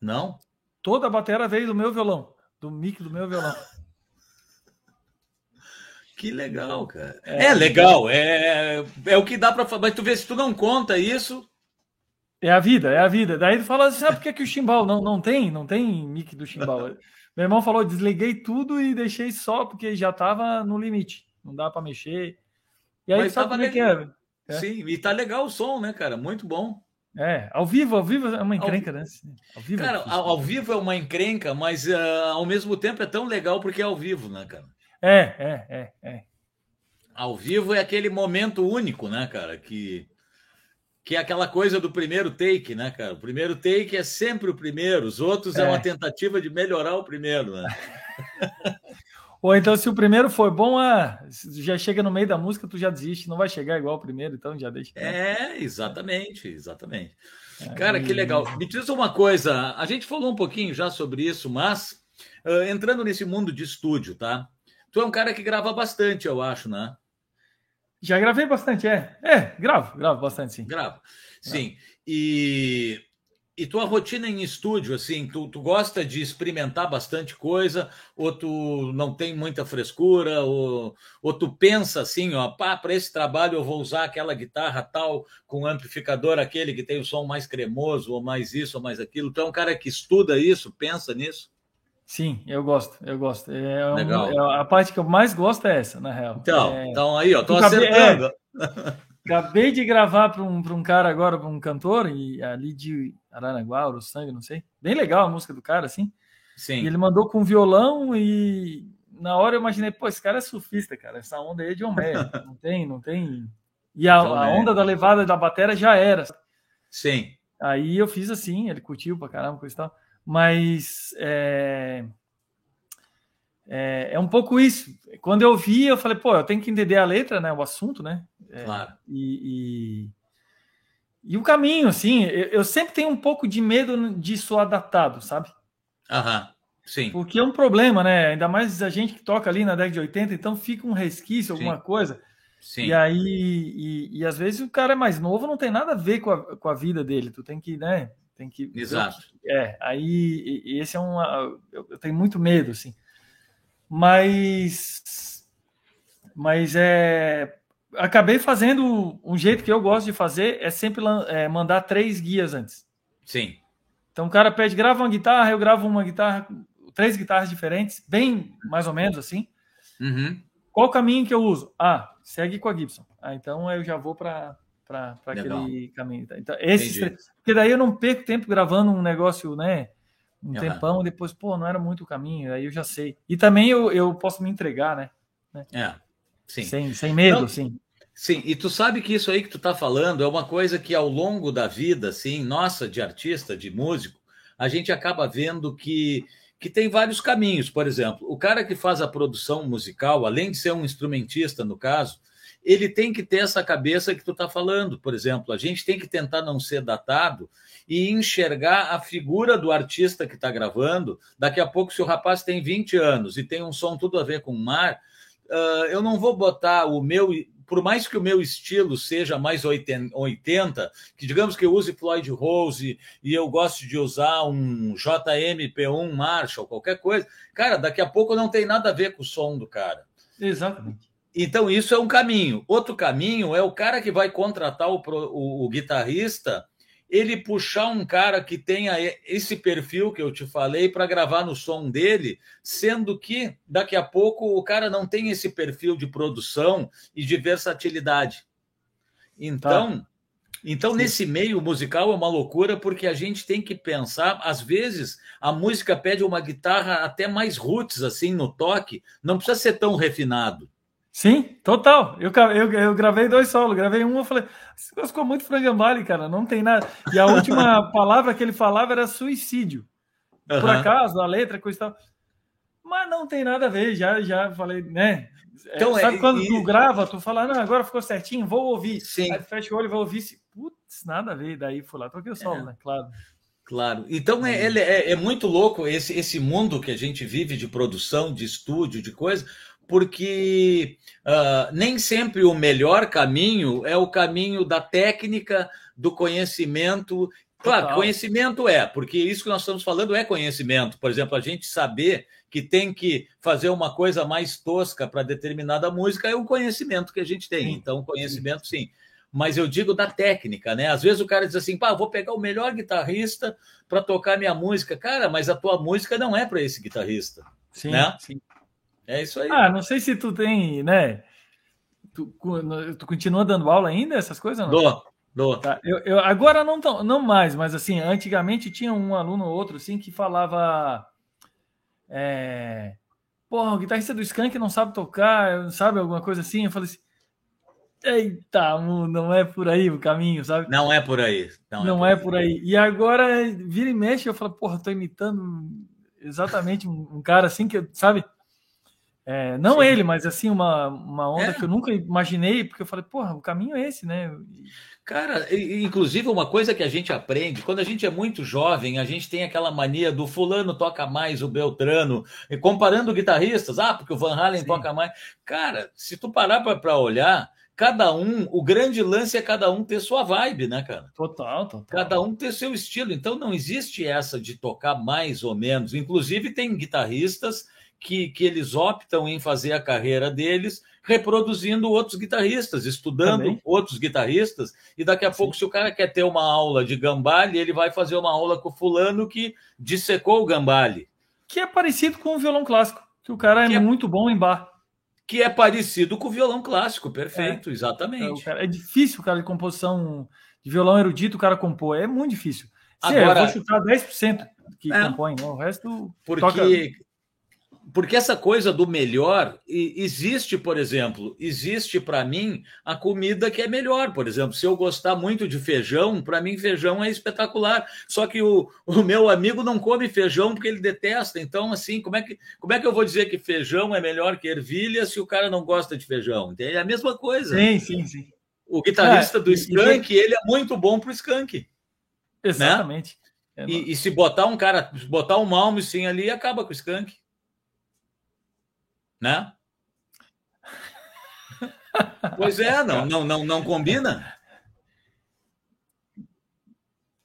[SPEAKER 1] Não?
[SPEAKER 2] Toda a bateria veio do meu violão, do mic do meu violão.
[SPEAKER 1] Que legal, cara. É, é legal, é, é o que dá para fazer. Mas tu vê, se tu não conta isso.
[SPEAKER 2] É a vida, é a vida. Daí tu fala, sabe por que, que o chimbal não, não tem? Não tem mic do chimbal. Meu irmão falou, desliguei tudo e deixei só, porque já estava no limite. Não dá para mexer.
[SPEAKER 1] E aí, Mas sabe como é que é? É? Sim, e tá legal o som, né, cara? Muito bom.
[SPEAKER 2] É, ao vivo, ao vivo é uma encrenca, ao... né?
[SPEAKER 1] Ao vivo é cara, é ao, ao, vivo é uma encrenca, mas uh, ao mesmo tempo é tão legal porque é ao vivo, né, cara?
[SPEAKER 2] É, é, é, é.
[SPEAKER 1] Ao vivo é aquele momento único, né, cara? Que, que é aquela coisa do primeiro take, né, cara? O primeiro take é sempre o primeiro, os outros é, é uma tentativa de melhorar o primeiro, né?
[SPEAKER 2] Ou então, se o primeiro for bom, ah, já chega no meio da música, tu já desiste, não vai chegar igual o primeiro, então já deixa.
[SPEAKER 1] É, exatamente, exatamente. É, cara, que legal. Me diz uma coisa, a gente falou um pouquinho já sobre isso, mas uh, entrando nesse mundo de estúdio, tá? Tu é um cara que grava bastante, eu acho, né?
[SPEAKER 2] Já gravei bastante, é. É, gravo, gravo bastante, sim.
[SPEAKER 1] Gravo, sim. E, e tua rotina em estúdio, assim, tu, tu gosta de experimentar bastante coisa, ou tu não tem muita frescura, ou, ou tu pensa assim, ó, pá, para esse trabalho eu vou usar aquela guitarra tal, com amplificador aquele que tem o som mais cremoso, ou mais isso, ou mais aquilo. Tu é um cara que estuda isso, pensa nisso?
[SPEAKER 2] Sim, eu gosto, eu gosto. É Legal. Um, é, a parte que eu mais gosto é essa, na real.
[SPEAKER 1] Então,
[SPEAKER 2] é...
[SPEAKER 1] então aí, ó, tô acabei, acertando.
[SPEAKER 2] É, acabei de gravar para um, um cara agora, para um cantor, e ali de Aranaguá, o Sangue, não sei. Bem legal a música do cara, assim.
[SPEAKER 1] Sim.
[SPEAKER 2] E ele mandou com violão e na hora eu imaginei, pô, esse cara é surfista, cara. Essa onda aí é de Homero. não tem, não tem. E a, a onda da levada da bateria já era.
[SPEAKER 1] Sim.
[SPEAKER 2] Aí eu fiz assim, ele curtiu pra caramba, coisa e tal. Mas é, é, é, um pouco isso. Quando eu vi, eu falei, pô, eu tenho que entender a letra, né? O assunto, né?
[SPEAKER 1] É, claro.
[SPEAKER 2] E, e, e, o caminho, assim, eu, eu, sempre tenho um pouco de medo de soar adaptado, sabe?
[SPEAKER 1] Aham. Sim.
[SPEAKER 2] Porque é um problema, né? Ainda mais a gente que toca ali na década de 80, então fica um resquício, alguma Sim. coisa.
[SPEAKER 1] Sim.
[SPEAKER 2] E aí, e, e, às vezes o cara é mais novo, não tem nada a ver com a, com a vida dele. Tu tem que, né? Tem que.
[SPEAKER 1] Exato.
[SPEAKER 2] É, aí e esse é um. Eu, eu tenho muito medo, assim. Mas. Mas é. Acabei fazendo um jeito que eu gosto de fazer é sempre é, mandar três guias antes.
[SPEAKER 1] Sim.
[SPEAKER 2] Então o cara pede, grava uma guitarra, eu gravo uma guitarra, três guitarras diferentes, bem mais ou menos assim.
[SPEAKER 1] Uhum.
[SPEAKER 2] Qual o caminho que eu uso? Ah, segue com a Gibson. Ah, então eu já vou para para aquele caminho. Então, esses porque daí eu não perco tempo gravando um negócio, né? Um uhum. tempão, depois, pô, não era muito o caminho, aí eu já sei. E também eu, eu posso me entregar, né?
[SPEAKER 1] É, sim.
[SPEAKER 2] Sem, sem medo, então, sim.
[SPEAKER 1] Sim, e tu sabe que isso aí que tu tá falando é uma coisa que ao longo da vida, assim, nossa, de artista, de músico, a gente acaba vendo que, que tem vários caminhos. Por exemplo, o cara que faz a produção musical, além de ser um instrumentista, no caso, ele tem que ter essa cabeça que tu está falando. Por exemplo, a gente tem que tentar não ser datado e enxergar a figura do artista que está gravando. Daqui a pouco, se o rapaz tem 20 anos e tem um som tudo a ver com o mar, uh, eu não vou botar o meu. Por mais que o meu estilo seja mais 80, que digamos que eu use Floyd Rose e eu gosto de usar um JMP1 Marshall, qualquer coisa, cara, daqui a pouco não tem nada a ver com o som do cara.
[SPEAKER 2] Exatamente.
[SPEAKER 1] Então, isso é um caminho. Outro caminho é o cara que vai contratar o, o, o, guitarrista, ele puxar um cara que tenha esse perfil que eu te falei para gravar no som dele, sendo que daqui a pouco o cara não tem esse perfil de produção e de versatilidade. Então, tá. então nesse meio musical é uma loucura porque a gente tem que pensar, às vezes a música pede uma guitarra até mais roots assim no toque, não precisa ser tão refinado.
[SPEAKER 2] Sim, total. Eu, eu, eu gravei dois solos, gravei um, eu falei, ficou muito frangambale, cara, não tem nada. E a última palavra que ele falava era suicídio. Uhum. Por acaso, a letra, coisa e tal. Mas não tem nada a ver, já, já falei, né? É, então, Sabe é, quando e... tu grava, tu fala, não, agora ficou certinho, vou ouvir. Sim. Aí fecha o olho e vai ouvir. Putz, nada a ver. Daí fui lá, toquei o solo, é. né? Claro.
[SPEAKER 1] Claro. Então é, é, é, é, muito louco esse, esse mundo que a gente vive de produção, de estúdio, de coisa, porque uh, nem sempre o melhor caminho é o caminho da técnica, do conhecimento. Claro, Total. conhecimento é, porque isso que nós estamos falando é conhecimento. Por exemplo, a gente saber que tem que fazer uma coisa mais tosca para determinada música é o conhecimento que a gente tem. Sim. Então, conhecimento sim. sim mas eu digo da técnica, né? Às vezes o cara diz assim, pá, vou pegar o melhor guitarrista para tocar minha música. Cara, mas a tua música não é para esse guitarrista. Sim, né? sim. É isso aí.
[SPEAKER 2] Ah, não sei se tu tem, né? Tu, tu continua dando aula ainda, essas coisas? Não?
[SPEAKER 1] Dou, dou.
[SPEAKER 2] Tá. Eu, eu, agora não, tão, não mais, mas assim, antigamente tinha um aluno ou outro assim que falava. É, Porra, o guitarrista do Skank não sabe tocar, sabe alguma coisa assim? Eu falei assim Eita, não é por aí o caminho, sabe?
[SPEAKER 1] Não é por aí.
[SPEAKER 2] Não, é não é, por, é por aí. E agora, vira e mexe, eu falo, porra, tô imitando exatamente um, um cara assim que, sabe? É, não Sim. ele, mas assim, uma, uma onda é. que eu nunca imaginei, porque eu falei, porra, o caminho é esse, né?
[SPEAKER 1] Cara, inclusive uma coisa que a gente aprende, quando a gente é muito jovem, a gente tem aquela mania do fulano toca mais o Beltrano, e comparando guitarristas, ah, porque o Van Halen Sim. toca mais. Cara, se tu parar para olhar, cada um, o grande lance é cada um ter sua vibe, né, cara?
[SPEAKER 2] Total, total.
[SPEAKER 1] Cada um ter seu estilo. Então não existe essa de tocar mais ou menos. Inclusive, tem guitarristas que, que eles optam em fazer a carreira deles reproduzindo outros guitarristas, estudando Também. outros guitarristas, e daqui a Sim. pouco, se o cara quer ter uma aula de gambale, ele vai fazer uma aula com o fulano que dissecou o gambale.
[SPEAKER 2] Que é parecido com o violão clássico, que o cara é, é muito bom em bar
[SPEAKER 1] que é parecido com o violão clássico, perfeito, é, exatamente.
[SPEAKER 2] É, cara, é difícil o cara de composição de violão erudito o cara compor, é muito difícil.
[SPEAKER 1] Agora,
[SPEAKER 2] eu vou chutar 10% que é, compõe, o resto
[SPEAKER 1] porque toca porque essa coisa do melhor existe, por exemplo, existe para mim a comida que é melhor. Por exemplo, se eu gostar muito de feijão, para mim feijão é espetacular. Só que o, o meu amigo não come feijão porque ele detesta. Então, assim, como é que como é que eu vou dizer que feijão é melhor que ervilha se o cara não gosta de feijão? É a mesma coisa.
[SPEAKER 2] Sim, sim, sim.
[SPEAKER 1] O guitarrista é, do Skank, e... ele é muito bom pro Skank. Né?
[SPEAKER 2] Exatamente.
[SPEAKER 1] Né? É, e, e, se botar um cara, botar um Malmsteen ali, acaba com o Skank né? pois é, não, não, não, não combina.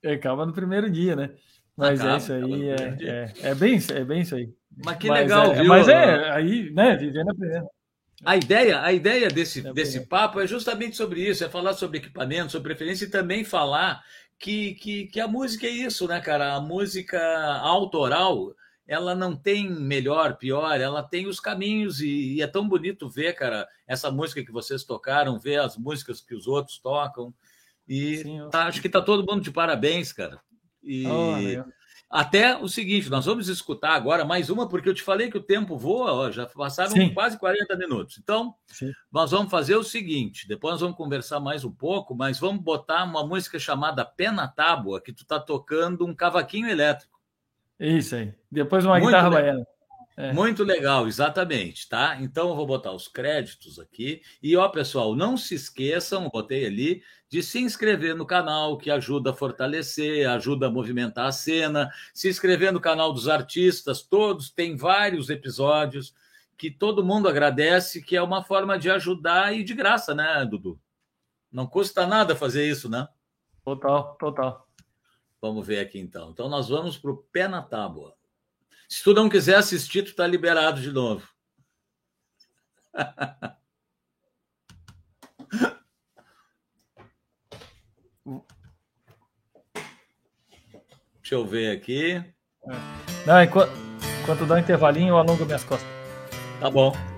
[SPEAKER 2] Acaba no primeiro dia, né? Mas é isso aí, é, é, é, bem, é bem isso aí.
[SPEAKER 1] Mas que mas legal,
[SPEAKER 2] é, viu? Mas é, aí, né, vivendo a primeira.
[SPEAKER 1] A ideia, a ideia desse, é desse papo é justamente sobre isso, é falar sobre equipamento, sobre preferência e também falar que, que, que a música é isso, né, cara? A música autoral, ela não tem melhor, pior, ela tem os caminhos e, e, é tão bonito ver, cara, essa música que vocês tocaram, ver as músicas que os outros tocam. E Sim, tá, acho que tá todo mundo de parabéns, cara. E oh, até o seguinte, nós vamos escutar agora mais uma, porque eu te falei que o tempo voa, ó, já passaram Sim. quase 40 minutos. Então, Sim. nós vamos fazer o seguinte: depois nós vamos conversar mais um pouco, mas vamos botar uma música chamada Pena Tábua, que tu tá tocando um cavaquinho elétrico.
[SPEAKER 2] Isso aí. Depois uma Muito guitarra legal. baiana.
[SPEAKER 1] É. Muito legal, exatamente, tá? Então eu vou botar os créditos aqui. E ó, pessoal, não se esqueçam, botei ali, de se inscrever no canal, que ajuda a fortalecer, ajuda a movimentar a cena. Se inscrever no canal dos artistas, todos, tem vários episódios que todo mundo agradece, que é uma forma de ajudar e de graça, né, Dudu? Não custa nada fazer isso, né?
[SPEAKER 2] Total, total.
[SPEAKER 1] Vamos ver aqui então. Então nós vamos para o pé na tábua. Se tu não quiser assistir, tu está liberado de novo. Deixa eu ver aqui.
[SPEAKER 2] Não, enquanto, enquanto dá um intervalinho, eu alongo minhas costas.
[SPEAKER 1] Tá bom.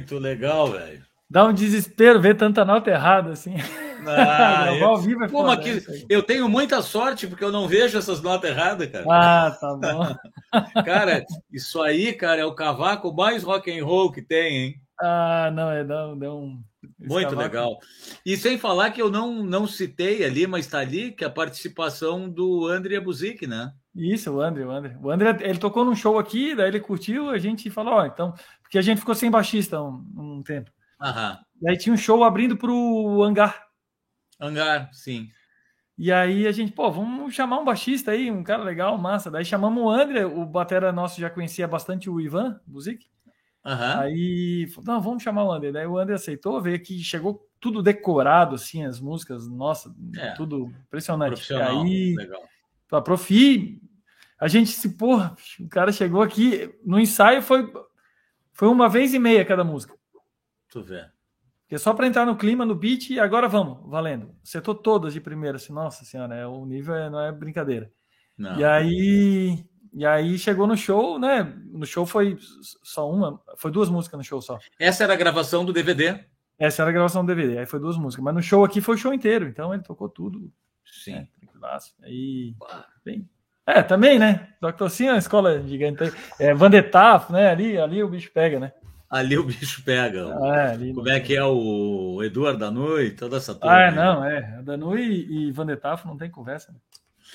[SPEAKER 1] Muito legal, velho.
[SPEAKER 2] Dá um desespero ver tanta nota errada assim.
[SPEAKER 1] Ah, eu... vivo é que... eu tenho muita sorte porque eu não vejo essas notas erradas, cara.
[SPEAKER 2] Ah, tá bom.
[SPEAKER 1] cara, isso aí, cara, é o cavaco mais rock and roll que tem, hein?
[SPEAKER 2] Ah, não, é não, não.
[SPEAKER 1] Muito legal. E sem falar que eu não, não citei ali, mas está ali, que é a participação do André Buzik, né?
[SPEAKER 2] Isso, o André, o André. O André, ele tocou num show aqui, daí ele curtiu, a gente falou, ó, então, porque a gente ficou sem baixista um, um tempo.
[SPEAKER 1] Aham.
[SPEAKER 2] Daí tinha um show abrindo para o Hangar.
[SPEAKER 1] Hangar, sim.
[SPEAKER 2] E aí a gente, pô, vamos chamar um baixista aí, um cara legal, massa. Daí chamamos o André, o batera nosso já conhecia bastante o Ivan Buzik.
[SPEAKER 1] Uhum.
[SPEAKER 2] Aí, não, vamos chamar o André. Daí o André aceitou, veio aqui, chegou tudo decorado, assim, as músicas, nossa, é. tudo impressionante. Aí, legal. a Profi, a gente se, porra, o cara chegou aqui, no ensaio foi, foi uma vez e meia cada música.
[SPEAKER 1] Tu vê.
[SPEAKER 2] Porque só para entrar no clima, no beat, e agora vamos, valendo. Acertou todas de primeira, assim, nossa senhora, é, o nível é, não é brincadeira. Não. E aí e aí chegou no show, né? No show foi só uma, foi duas músicas no show só.
[SPEAKER 1] Essa era a gravação do DVD?
[SPEAKER 2] Essa era a gravação do DVD, aí foi duas músicas. Mas no show aqui foi o show inteiro, então ele tocou tudo.
[SPEAKER 1] Sim. Né,
[SPEAKER 2] tranquilaço. Aí, bem... É, também, né? Dr. Sim é uma escola gigante. É, Vandetaf, né? Ali, ali o bicho pega, né?
[SPEAKER 1] Ali o bicho pega.
[SPEAKER 2] É, ali,
[SPEAKER 1] Como é que é o Eduardo Danui, toda essa turma?
[SPEAKER 2] Ah, é, não, é. Danui e Vandetaf não tem conversa, né?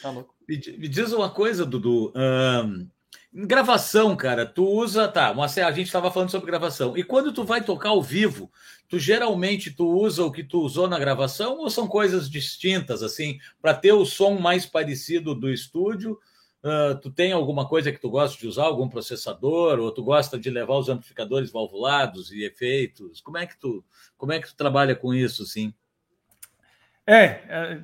[SPEAKER 2] Tá louco.
[SPEAKER 1] Me, me diz uma coisa, Dudu. Um, gravação, cara, tu usa. Tá, a gente estava falando sobre gravação. E quando tu vai tocar ao vivo, tu geralmente tu usa o que tu usou na gravação ou são coisas distintas, assim, para ter o som mais parecido do estúdio? Uh, tu tem alguma coisa que tu gosta de usar, algum processador, ou tu gosta de levar os amplificadores valvulados e efeitos? Como é que tu, como é que tu trabalha com isso, assim?
[SPEAKER 2] É, é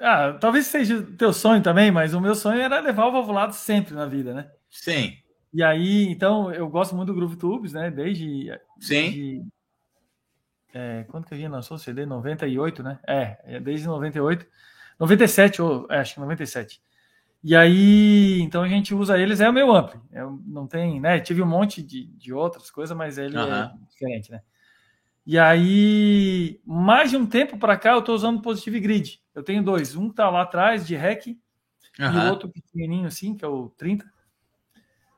[SPEAKER 2] ah, talvez seja teu sonho também, mas o meu sonho era levar o valvulado sempre na vida, né?
[SPEAKER 1] Sim.
[SPEAKER 2] E aí, então, eu gosto muito do Groove Tubes, né? Desde.
[SPEAKER 1] Sim. Desde,
[SPEAKER 2] é, quando que a gente lançou o CD? 98, né? É, é desde 98. 97, ou é, acho que 97. E aí, então a gente usa eles, é o meu ampli. Eu não tem, né? Tive um monte de, de outras coisas, mas ele é diferente, né? E aí, mais de um tempo para cá, eu estou usando Positive Grid. Eu tenho dois. Um está lá atrás, de REC, uhum. e o outro pequenininho assim, que é o 30.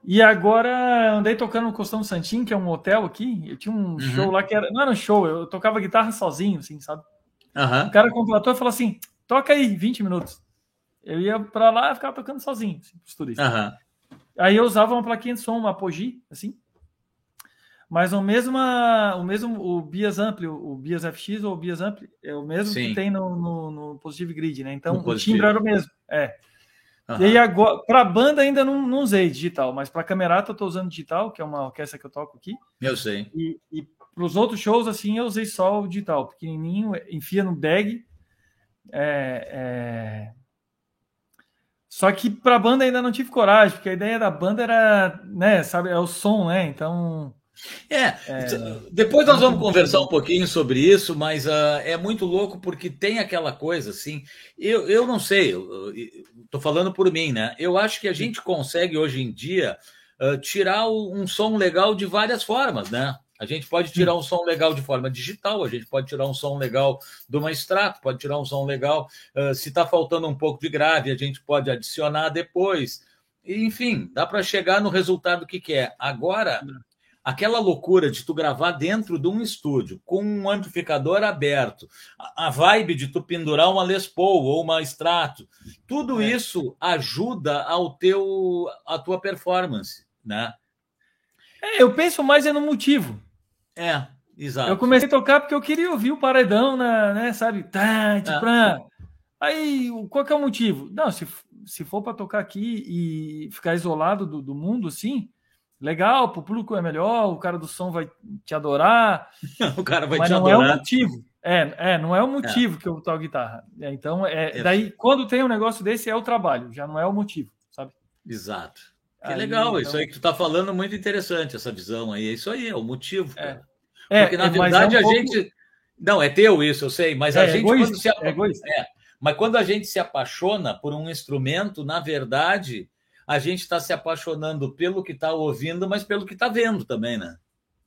[SPEAKER 2] E agora andei tocando no Costão Santim, que é um hotel aqui. Eu tinha um uhum. show lá que era. Não era um show, eu tocava guitarra sozinho, assim, sabe?
[SPEAKER 1] Uhum.
[SPEAKER 2] O cara contratou e falou assim: toca aí, 20 minutos. Eu ia para lá e ficava tocando sozinho, assim, os turistas. Aí eu usava uma plaquinha de som, uma Apogee, assim, mas o mesmo, o mesmo o Bias Ampli, o Bias FX ou o Bias Ampli, é o mesmo Sim. que tem no, no, no, Positive Grid, né? Então o timbre era o mesmo. É. Uhum. E aí agora, para banda ainda não, não usei digital, mas para camerata eu estou usando digital, que é uma orquestra que eu toco aqui.
[SPEAKER 1] Eu sei.
[SPEAKER 2] E, e para os outros shows, assim, eu usei só o digital, pequenininho, enfia no bag. É, é... Só que para banda ainda não tive coragem, porque a ideia da banda era, né, sabe, é o som, né? Então
[SPEAKER 1] é, é, depois nós vamos conversar um pouquinho sobre isso, mas uh, é muito louco porque tem aquela coisa assim. Eu, eu não sei, estou falando por mim, né? Eu acho que a gente consegue hoje em dia uh, tirar um som legal de várias formas, né? A gente pode tirar um som legal de forma digital, a gente pode tirar um som legal de uma extrato, pode tirar um som legal. Uh, se está faltando um pouco de grave, a gente pode adicionar depois. Enfim, dá para chegar no resultado que quer. Agora, aquela loucura de tu gravar dentro de um estúdio com um amplificador aberto, a vibe de tu pendurar uma Les Paul ou uma Strato, tudo é. isso ajuda ao teu a tua performance, né?
[SPEAKER 2] É, eu penso mais é no motivo.
[SPEAKER 1] É, exato.
[SPEAKER 2] Eu comecei a tocar porque eu queria ouvir o paredão, na, né, sabe? Tá, tipo, é. Aí, qual que é o motivo? Não, se, se for para tocar aqui e ficar isolado do, do mundo, assim, legal, pro público é melhor, o cara do som vai te adorar.
[SPEAKER 1] o cara vai te
[SPEAKER 2] não
[SPEAKER 1] adorar.
[SPEAKER 2] é o motivo. É, é, não é o motivo é. que eu toco guitarra. É, então, é, daí, quando tem um negócio desse, é o trabalho, já não é o motivo, sabe?
[SPEAKER 1] Exato. Que aí, legal, então... isso aí que tu tá falando, muito interessante, essa visão aí. É isso aí, é o motivo.
[SPEAKER 2] É.
[SPEAKER 1] Porque, na é, verdade, um a pouco... gente. Não, é teu isso, eu sei, mas a gente.
[SPEAKER 2] Egoísta,
[SPEAKER 1] se...
[SPEAKER 2] é egoísta.
[SPEAKER 1] É, mas quando a gente se apaixona por um instrumento, na verdade, a gente está se apaixonando pelo que está ouvindo, mas pelo que está vendo também, né?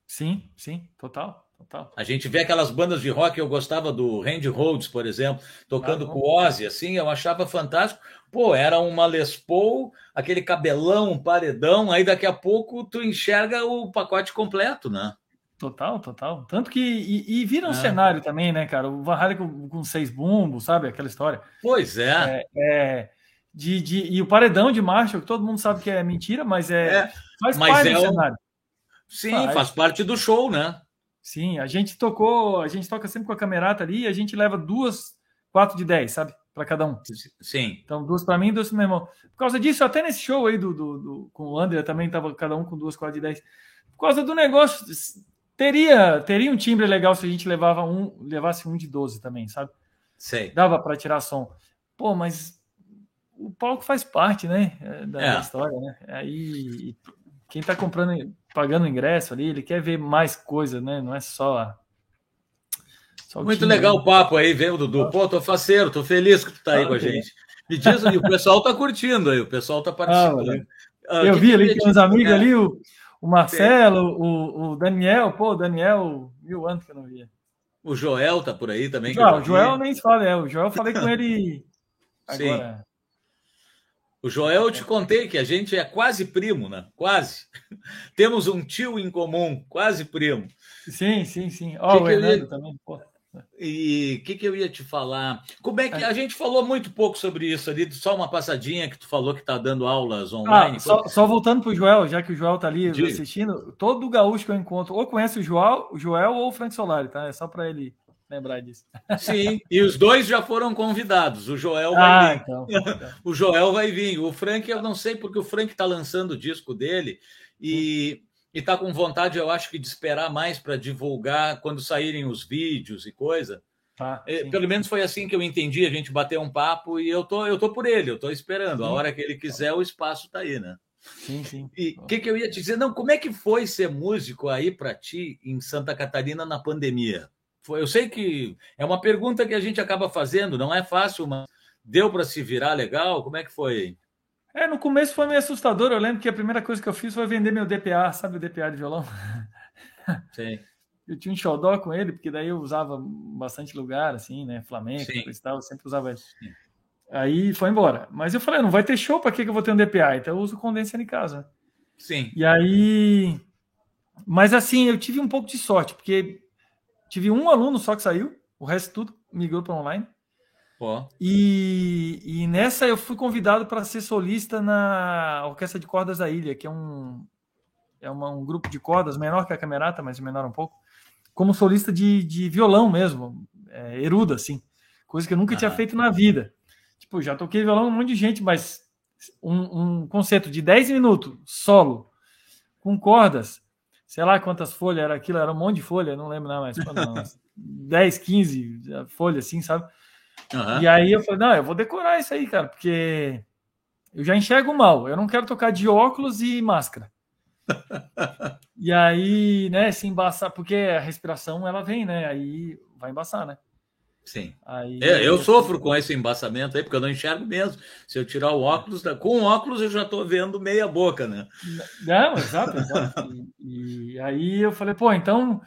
[SPEAKER 2] Sim, sim, total. Total.
[SPEAKER 1] A gente vê aquelas bandas de rock, eu gostava do Randy Rhodes, por exemplo, tocando ah, com o Ozzy, assim, eu achava fantástico. Pô, era uma Les Paul, aquele cabelão, um paredão, aí daqui a pouco tu enxerga o pacote completo, né?
[SPEAKER 2] Total, total. Tanto que. E, e vira um é. cenário também, né, cara? O Van Halen com, com, seis bumbos, sabe? Aquela história.
[SPEAKER 1] Pois é.
[SPEAKER 2] é, é de, de, e o paredão de Marshall, que todo mundo sabe que é mentira, mas é, é
[SPEAKER 1] faz mas parte é do cenário. Sim, faz. faz parte do show, né?
[SPEAKER 2] Sim, a gente tocou, a gente toca sempre com a camerata ali e a gente leva duas, quatro de dez, sabe? Para cada um.
[SPEAKER 1] Sim.
[SPEAKER 2] Então, duas para mim e duas para meu irmão. Por causa disso, até nesse show aí do, do, do com o André também tava cada um com duas, quatro de dez. Por causa do negócio, teria, teria um timbre legal se a gente levava um, levasse um de 12 também, sabe?
[SPEAKER 1] Sei.
[SPEAKER 2] Dava para tirar som. Pô, mas o palco faz parte, né? É, da, é. história, né? Aí quem está comprando, pagando ingresso ali, ele quer ver mais coisa, né? Não é só.
[SPEAKER 1] só Muito legal o papo aí, veio Dudu. Pô, tô faceiro, tô feliz que tu tá aí ah, com a gente. Me diz o pessoal tá curtindo aí, o pessoal tá participando.
[SPEAKER 2] Ah, ah, eu vi ali, tem uns amigos é. ali, o, o Marcelo, o, o, Daniel, pô, o Daniel, mil anos que eu não via.
[SPEAKER 1] O Joel tá por aí também.
[SPEAKER 2] Não, o Joel nem se fala, é. O Joel falei com ele
[SPEAKER 1] agora. Sim. O Joel, eu te contei que a gente é quase primo, né? Quase. Temos um tio em comum, quase primo.
[SPEAKER 2] Sim, sim, sim. Ó, oh, o Hernando ia... também, pô.
[SPEAKER 1] E o que, que eu ia te falar? Como é que é. a gente falou muito pouco sobre isso ali, só uma passadinha que tu falou que está dando aulas online.
[SPEAKER 2] Ah, só, só, voltando para o Joel, já que o Joel está ali Diga. assistindo, todo gaúcho que eu encontro ou conhece o Joel, o Joel ou o Frank Solari, tá? É só para ele lembrar disso.
[SPEAKER 1] Sim, e os dois já foram convidados. O Joel vai ah, vir. Então, então. O Joel vai vir. O Frank, eu não sei porque o Frank está lançando o disco dele e está com vontade, eu acho que, de esperar mais para divulgar quando saírem os vídeos e coisa. Ah, Pelo menos foi assim que eu entendi. A gente bateu um papo e eu tô, eu tô por ele, eu tô esperando. Sim. A hora que ele quiser, o espaço está aí, né?
[SPEAKER 2] Sim, sim.
[SPEAKER 1] E o que, que eu ia te dizer? Não, como é que foi ser músico aí para ti em Santa Catarina na pandemia? Eu sei que é uma pergunta que a gente acaba fazendo, não é fácil, mas deu para se virar legal? Como é que foi?
[SPEAKER 2] É, no começo foi meio assustador. Eu lembro que a primeira coisa que eu fiz foi vender meu DPA, sabe o DPA de violão?
[SPEAKER 1] Sim.
[SPEAKER 2] Eu tinha um xodó com ele, porque daí eu usava bastante lugar, assim, né? Flamengo, e tal, eu sempre usava ele. Sim. Aí foi embora. Mas eu falei, não vai ter show, para que eu vou ter um DPA? Então eu uso condenser em casa.
[SPEAKER 1] Sim.
[SPEAKER 2] E aí. Mas assim, eu tive um pouco de sorte, porque Tive um aluno só que saiu, o resto tudo migrou para online.
[SPEAKER 1] Pô.
[SPEAKER 2] E, e nessa eu fui convidado para ser solista na Orquestra de Cordas da Ilha, que é um, é uma, um grupo de cordas menor que a Camerata, mas menor um pouco, como solista de, de violão mesmo, é, eruda, assim, coisa que eu nunca ah. tinha feito na vida. Tipo, já toquei violão um monte de gente, mas um, um concerto de 10 minutos, solo, com cordas, sei lá quantas folhas era aquilo, era um monte de folha, não lembro não, mas não, 10, 15 folhas assim, sabe? Uhum. E aí eu falei, não, eu vou decorar isso aí, cara, porque eu já enxergo mal, eu não quero tocar de óculos e máscara. e aí, né, se embaçar, porque a respiração ela vem, né? Aí vai embaçar, né?
[SPEAKER 1] Sim. Aí, é, eu sofro com esse embaçamento aí, porque eu não enxergo mesmo. Se eu tirar o óculos, com o óculos eu já estou vendo meia boca, né?
[SPEAKER 2] Não, exato, exato. E, e, aí eu falei, pô, então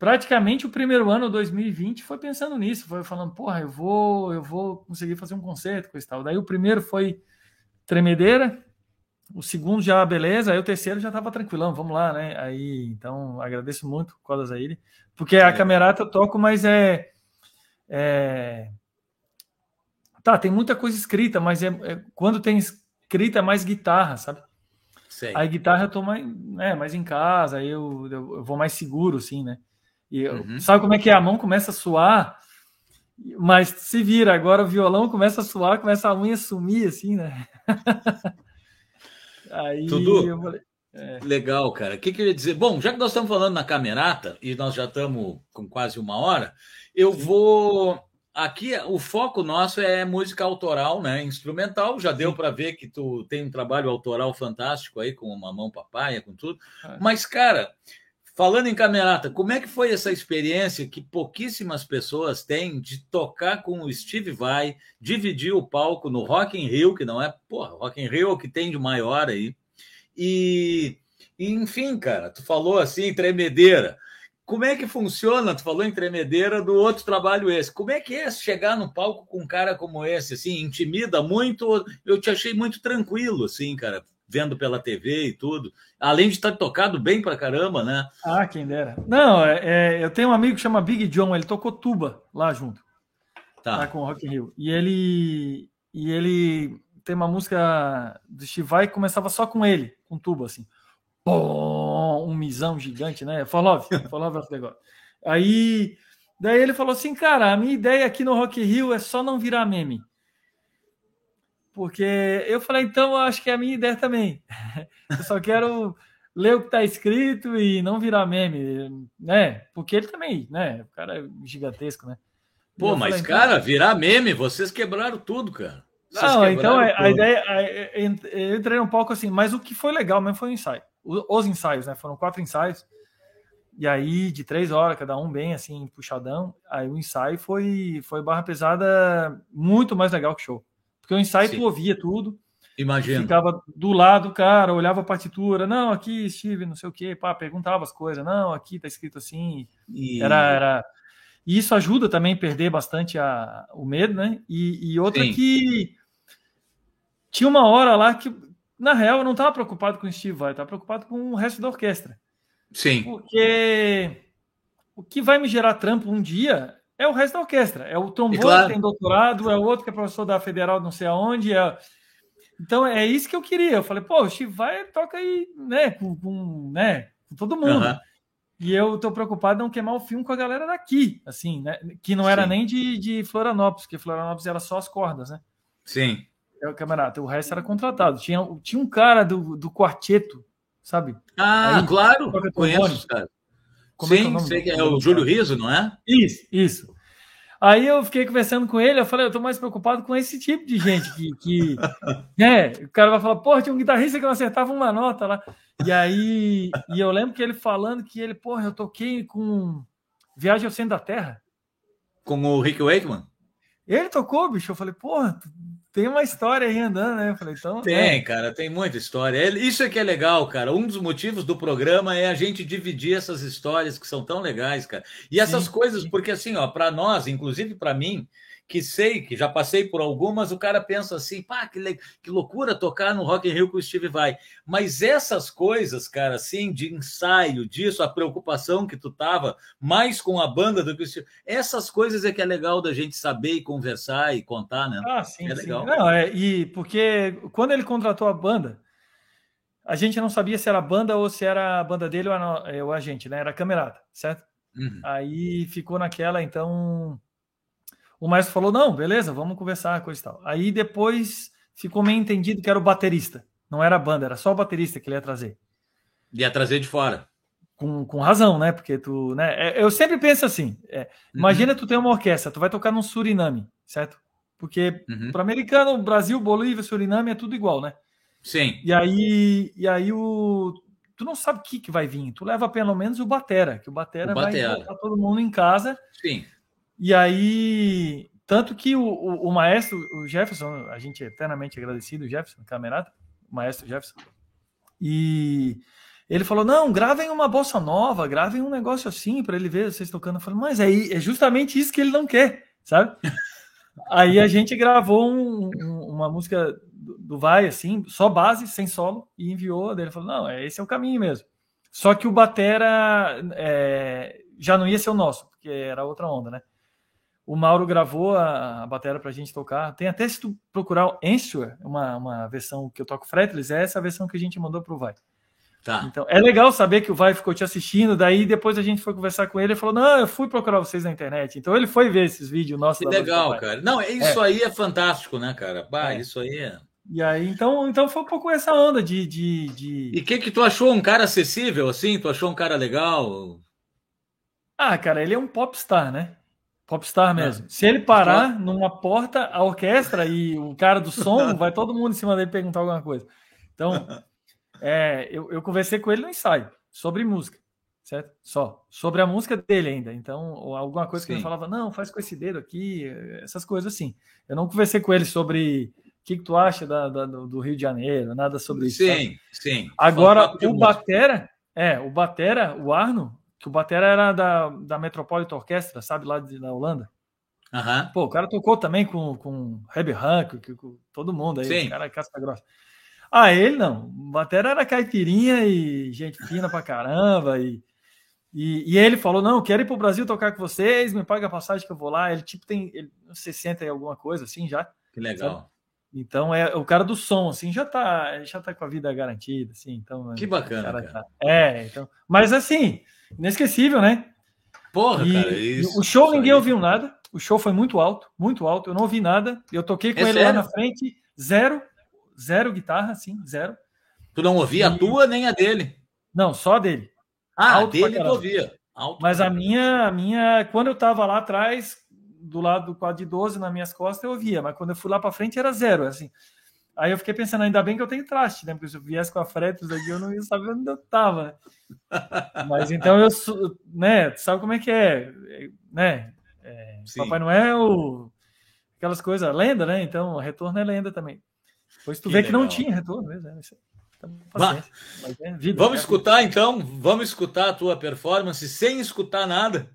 [SPEAKER 2] praticamente o primeiro ano, 2020, foi pensando nisso, foi falando, porra, eu vou, eu vou conseguir fazer um concerto com esse tal. Daí o primeiro foi tremedeira, o segundo já beleza, aí o terceiro já estava tranquilão, vamos lá, né? Aí, então, agradeço muito, Codas a ele, porque a é. camerata eu toco, mas é é... Tá, tem muita coisa escrita, mas é, é, quando tem escrita é mais guitarra, sabe? Sei. Aí guitarra eu tô mais, né, mais em casa, aí eu, eu, eu vou mais seguro, assim, né? E eu, uhum. sabe como é que é? A mão começa a suar, mas se vira, agora o violão começa a suar, começa a unha sumir, assim, né?
[SPEAKER 1] aí Tudo. eu falei, é. Legal, cara. O que, que eu ia dizer? Bom, já que nós estamos falando na camerata e nós já estamos com quase uma hora, eu vou. Aqui o foco nosso é música autoral, né? Instrumental. Já deu para ver que tu tem um trabalho autoral fantástico aí com Mamão Papaya, com tudo. É. Mas, cara, falando em camerata, como é que foi essa experiência que pouquíssimas pessoas têm de tocar com o Steve Vai, dividir o palco no Rock in Rio, que não é, porra, Rock in Rio é o que tem de maior aí, e E, enfim, cara, tu falou assim, tremedeira. Como é que funciona? Tu falou em tremedeira do outro trabalho esse. Como é que é chegar no palco com um cara como esse? Assim, intimida muito? Eu te achei muito tranquilo, assim, cara, vendo pela TV e tudo. Além de estar tocado bem pra caramba, né?
[SPEAKER 2] Ah, quem dera. Não, é, é, eu tenho um amigo que chama Big John, ele tocou tuba lá junto. Tá. tá com o Rock in Rio. E ele, e ele tem uma música do Steve Vai que começava só com ele, com tuba, assim. Pô, um misão gigante, né? Of the God. Aí, daí ele falou assim, cara, a minha ideia aqui no Rock Rio é só não virar meme. Porque eu falei, então, eu acho que é a minha ideia também. Eu só quero ler o que está escrito e não virar meme, né? Porque ele também, né? O cara é gigantesco, né?
[SPEAKER 1] Pô, mas, falei, cara, então... virar meme, vocês quebraram tudo, cara.
[SPEAKER 2] Vocês não, então a, a ideia. A, eu entrei um pouco assim, mas o que foi legal mesmo foi o ensaio os ensaios, né? Foram quatro ensaios. E aí, de três horas, cada um bem assim, puxadão. Aí o ensaio foi, foi barra pesada muito mais legal que show. Porque o ensaio Sim. tu ouvia tudo.
[SPEAKER 1] Imagina.
[SPEAKER 2] Ficava do lado, cara, olhava a partitura. Não, aqui, Steve, não sei o quê. Pá, perguntava as coisas. Não, aqui tá escrito assim. E... Era, era... E isso ajuda também a perder bastante a, o medo, né? E, e outra Sim. que tinha uma hora lá que na real, eu não estava preocupado com o Steve Vai, estava preocupado com o resto da orquestra.
[SPEAKER 1] Sim.
[SPEAKER 2] Porque o que vai me gerar trampo um dia é o resto da orquestra. É o trombone claro. que tem doutorado, é o outro que é professor da federal não sei aonde. É... Então é isso que eu queria. Eu falei, pô, o Steve vai toca aí, né, com, com, né, com todo mundo. Uhum. E eu tô preocupado em não queimar o filme com a galera daqui, assim, né? Que não era Sim. nem de, de Florianópolis, porque Florianópolis era só as cordas, né?
[SPEAKER 1] Sim
[SPEAKER 2] é o camarato, o resto era contratado. Tinha, tinha um cara do, do quarteto, sabe?
[SPEAKER 1] Ah, Aí, claro, conheço os caras. Como Sim, é, é sei que é o Júlio Riso, não é?
[SPEAKER 2] Isso, isso. Aí eu fiquei conversando com ele, eu falei, eu tô mais preocupado com esse tipo de gente que, que né, o cara vai falar, porra, tinha um guitarrista que não acertava uma nota lá. E aí, e eu lembro que ele falando que ele, porra, eu toquei com Viagem ao Centro da Terra.
[SPEAKER 1] Com o Rick Wakeman?
[SPEAKER 2] Ele tocou, bicho. Eu falei, porra, tem uma história aí andando, né? Eu falei, então.
[SPEAKER 1] Tem, é. cara, tem muita história. Isso é que é legal, cara. Um dos motivos do programa é a gente dividir essas histórias que são tão legais, cara. E essas sim, coisas, sim. porque assim, ó, para nós, inclusive para mim, que sei, que já passei por algumas, o cara pensa assim, pá, que, que loucura tocar no Rock in Rio com o Steve Vai. Mas essas coisas, cara, assim, de ensaio, disso, a preocupação que tu tava mais com a banda do que o Steve... Essas coisas é que é legal da gente saber e conversar e contar, né?
[SPEAKER 2] Ah, sim, é legal. Sim. Não, é, e porque quando ele contratou a banda, a gente não sabia se era a banda ou se era a banda dele ou a, ou a gente, né? Era a camerata, certo? Uhum. Aí ficou naquela, então o maestro falou: não, beleza, vamos conversar, coisa e tal. Aí depois ficou meio entendido que era o baterista, não era a banda, era só o baterista que ele ia trazer.
[SPEAKER 1] Ia trazer de fora.
[SPEAKER 2] Com, com razão, né? Porque tu, né? É, eu sempre penso assim: é, imagina uhum. tu tem uma orquestra, tu vai tocar num Suriname, certo? Porque uhum. para americano, Brasil, Bolívia, Suriname é tudo igual, né?
[SPEAKER 1] Sim.
[SPEAKER 2] E aí, e aí o tu não sabe o que, que vai vir. Tu leva pelo menos o batera, que o batera, o batera. vai botar todo mundo em casa.
[SPEAKER 1] Sim.
[SPEAKER 2] E aí, tanto que o, o, o, maestro, o Jefferson, a gente é eternamente agradecido, o Jefferson, camerata, o maestro Jefferson, e ele falou: não, gravem uma bossa nova, gravem um negócio assim para ele ver vocês tocando. Eu falei, mas aí é justamente isso que ele não quer, sabe? aí a gente gravou um, um, uma música do, do Vai, assim, só base, sem solo, e enviou. Daí ele falou: não, é, esse é o caminho mesmo. Só que o Batera é, já não ia ser o nosso, porque era outra onda, né? O Mauro gravou a, a bateria para a gente tocar. Tem até se tu procurar o Answer, uma, uma versão que eu toco fretless, é essa versão que a gente mandou para o Vai. Tá. Então, é legal saber que o Vai ficou te assistindo, daí depois a gente foi conversar com ele e falou: Não, eu fui procurar vocês na internet. Então ele foi ver esses vídeos nossos.
[SPEAKER 1] Que legal, cara. Não, isso é. aí é fantástico, né, cara? Bah, é. isso aí é.
[SPEAKER 2] E aí, então, então foi um pouco essa onda de. de, de...
[SPEAKER 1] E o que, que tu achou um cara acessível assim? Tu achou um cara legal?
[SPEAKER 2] Ah, cara, ele é um popstar, né? Popstar mesmo. É. Se ele parar numa porta, a orquestra e o cara do som, vai todo mundo em cima dele perguntar alguma coisa. Então, é, eu, eu conversei com ele no ensaio sobre música, certo? Só. Sobre a música dele ainda. Então, alguma coisa Sim. que ele falava, não, faz com esse dedo aqui, essas coisas assim. Eu não conversei com ele sobre o que, que tu acha da, da, do Rio de Janeiro? Nada sobre isso.
[SPEAKER 1] Sim, sabe? sim.
[SPEAKER 2] Agora, o Batera, é, o Batera, o Arno, que o Batera era da, da Metropolitan Orquestra, sabe, lá de, da Holanda.
[SPEAKER 1] Uhum.
[SPEAKER 2] Pô, o cara tocou também com, com Herbie Hancock, com todo mundo aí, Sim. o cara é casca grossa. Ah, ele não. O Batera era caipirinha e gente fina pra caramba. E, e, e ele falou: Não, quero ir pro Brasil tocar com vocês, me paga a passagem que eu vou lá. Ele, tipo, tem ele, 60 e alguma coisa assim já.
[SPEAKER 1] Que legal. Sabe?
[SPEAKER 2] Então é o cara do som, assim, já tá, já tá com a vida garantida, assim. Então,
[SPEAKER 1] que bacana. Cara cara. Tá,
[SPEAKER 2] é, então. Mas assim, inesquecível, né?
[SPEAKER 1] Porra,
[SPEAKER 2] e,
[SPEAKER 1] cara, isso.
[SPEAKER 2] O show ninguém aí. ouviu nada. O show foi muito alto, muito alto. Eu não ouvi nada. Eu toquei com é ele sério? lá na frente, zero zero guitarra, sim, zero.
[SPEAKER 1] Tu não ouvia e... a tua nem a dele?
[SPEAKER 2] Não, só dele.
[SPEAKER 1] Ah, Alto dele tu ouvia.
[SPEAKER 2] Alto Mas a minha, a minha, quando eu tava lá atrás, do lado do quadro de 12, nas minhas costas, eu ouvia, mas quando eu fui lá para frente era zero, assim. Aí eu fiquei pensando, ainda bem que eu tenho traste, né? Porque se eu viesse com a fretes aqui, eu não ia saber onde eu tava. Mas então eu, né? Sabe como é que é, né? É, Papai Noel, aquelas coisas, lenda, né? Então, retorno é lenda também. Pois tu que vê legal. que não tinha retorno mesmo. Né? Então,
[SPEAKER 1] é vida, vamos né? escutar então, vamos escutar a tua performance sem escutar nada.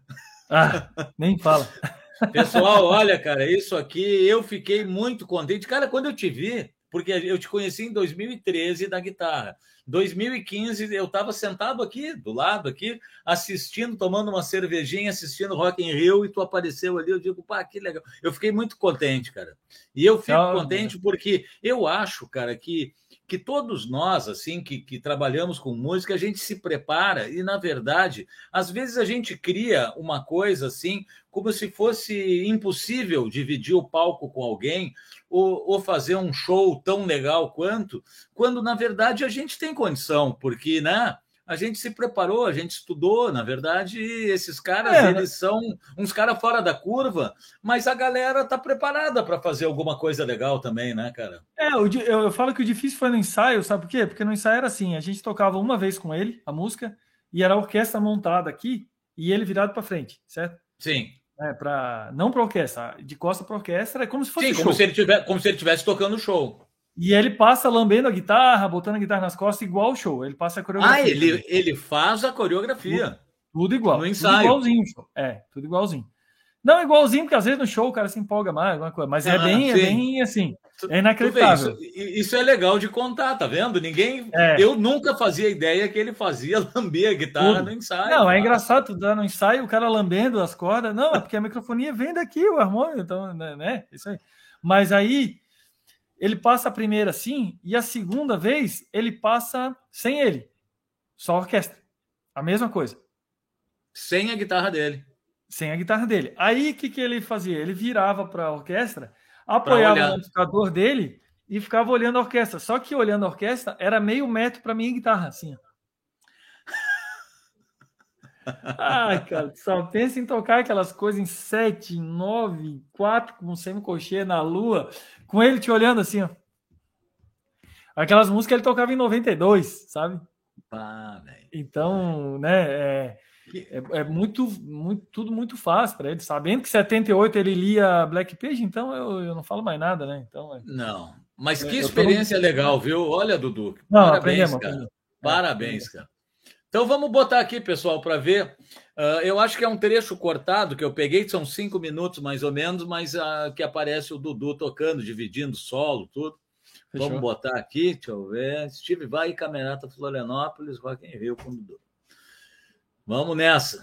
[SPEAKER 2] Ah, nem fala.
[SPEAKER 1] Pessoal, olha, cara, isso aqui eu fiquei muito contente. Cara, quando eu te vi, porque eu te conheci em 2013 da guitarra. 2015 eu estava sentado aqui do lado aqui assistindo, tomando uma cervejinha, assistindo Rock in Rio e tu apareceu ali, eu digo, pá, que legal. Eu fiquei muito contente, cara. E eu fico contente porque eu acho, cara, que que todos nós, assim, que, que trabalhamos com música, a gente se prepara e, na verdade, às vezes a gente cria uma coisa assim, como se fosse impossível dividir o palco com alguém ou, ou fazer um show tão legal quanto, quando, na verdade, a gente tem condição, porque, né? A gente se preparou, a gente estudou. Na verdade, esses caras, é, eles são uns caras fora da curva, mas a galera tá preparada para fazer alguma coisa legal também, né, cara?
[SPEAKER 2] É, eu, eu, falo que o difícil foi no ensaio, sabe por quê? Porque no ensaio era assim: a gente tocava uma vez com ele, a música, e era a orquestra montada aqui e ele virado para frente, certo?
[SPEAKER 1] Sim.
[SPEAKER 2] É, pra, não para orquestra, de costa para orquestra, é como se fosse. Sim,
[SPEAKER 1] show. como se ele tivesse, como se ele tivesse tocando show.
[SPEAKER 2] E ele passa lambendo a guitarra, botando a guitarra nas costas, igual o show. Ele passa a coreografia.
[SPEAKER 1] Ah, ele, ele faz a coreografia.
[SPEAKER 2] Tudo, tudo igual.
[SPEAKER 1] No ensaio.
[SPEAKER 2] Tudo igualzinho. É, tudo igualzinho. Não igualzinho, porque às vezes no show o cara se empolga mais, alguma coisa. Mas é ah, é, bem, é bem assim. É inacreditável.
[SPEAKER 1] Isso, isso, é legal de contar, tá vendo? Ninguém. É. Eu nunca fazia ideia que ele fazia lamber a guitarra tudo. no ensaio.
[SPEAKER 2] Não, é engraçado, tu dá no ensaio, o cara lambendo as cordas. Não, é porque a microfonia vem daqui, o harmônio, então, né? né isso aí. Mas aí ele passa a primeira assim, e a segunda vez ele passa sem ele, só a orquestra. A mesma coisa.
[SPEAKER 1] Sem a guitarra dele.
[SPEAKER 2] Sem a guitarra dele. Aí o que, que ele fazia? Ele virava para a orquestra, apoiava o amplificador dele e ficava olhando a orquestra. Só que olhando a orquestra era meio metro para minha guitarra, assim. Ai, cara, só pensa em tocar aquelas coisas em 7, 9, 4 com semicochê na lua, com ele te olhando assim, ó. Aquelas músicas ele tocava em 92, sabe?
[SPEAKER 1] Ah,
[SPEAKER 2] então, né, é, é, é, muito, muito, tudo muito fácil para ele. Sabendo que 78 ele lia Black Page, então eu, eu não falo mais nada, né? Então, é...
[SPEAKER 1] Não, mas que experiência legal, viu? Olha, Dudu.
[SPEAKER 2] Não, Parabéns, cara. Aprendemos.
[SPEAKER 1] Parabéns, cara. Então vamos botar aqui, pessoal, para ver. Uh, eu acho que é um trecho cortado que eu peguei, são cinco minutos mais ou menos, mas uh, que aparece o Dudu tocando, dividindo solo, tudo. Fechou. Vamos botar aqui, deixa eu ver. Steve Vai, Camerata Florianópolis, Rock in Rio com o Dudu. Vamos nessa.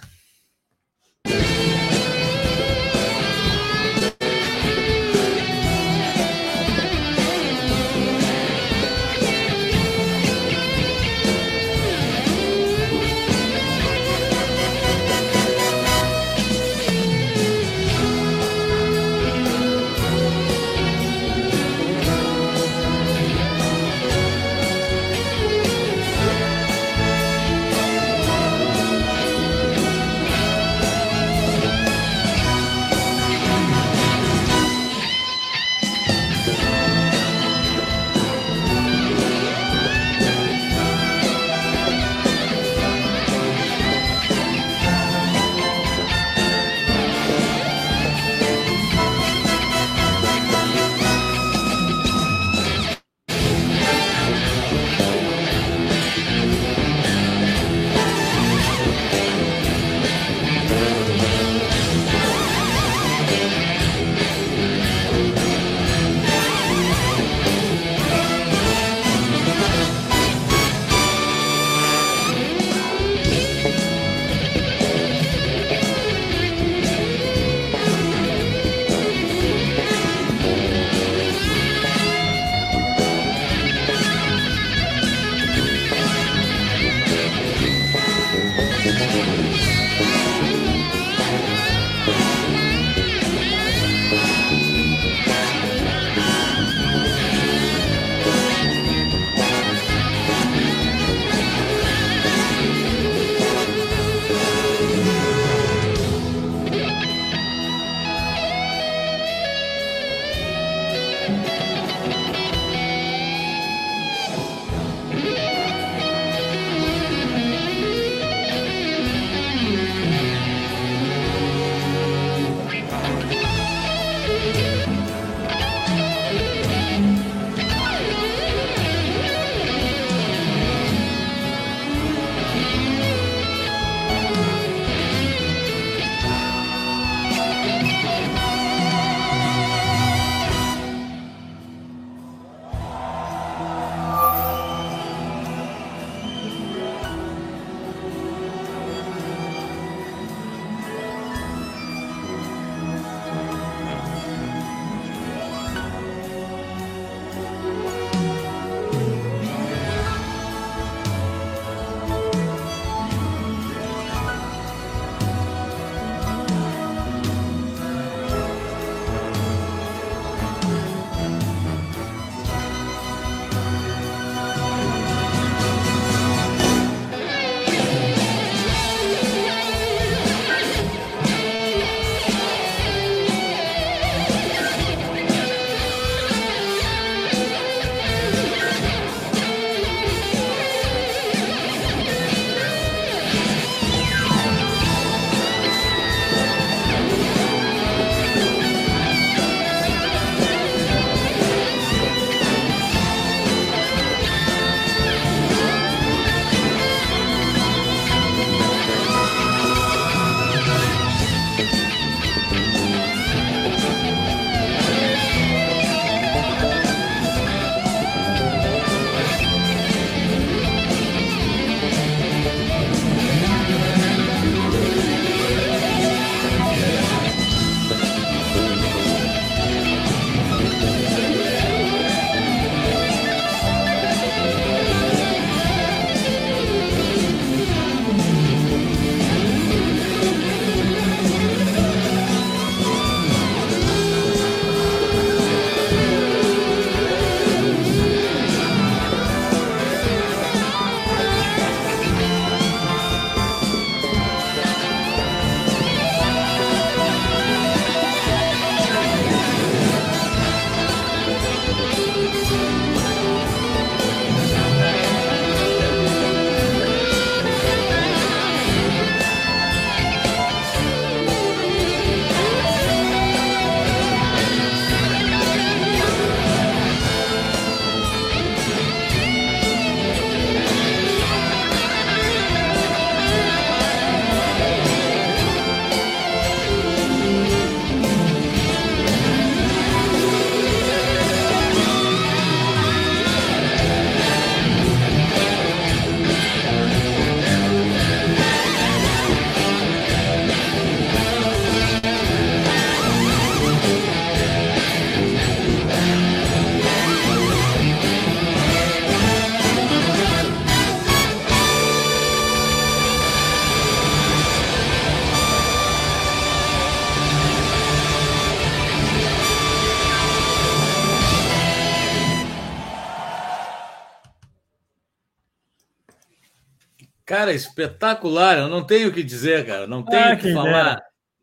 [SPEAKER 1] Cara, espetacular. Eu não tenho o que dizer, cara. Não tenho ah, o que falar.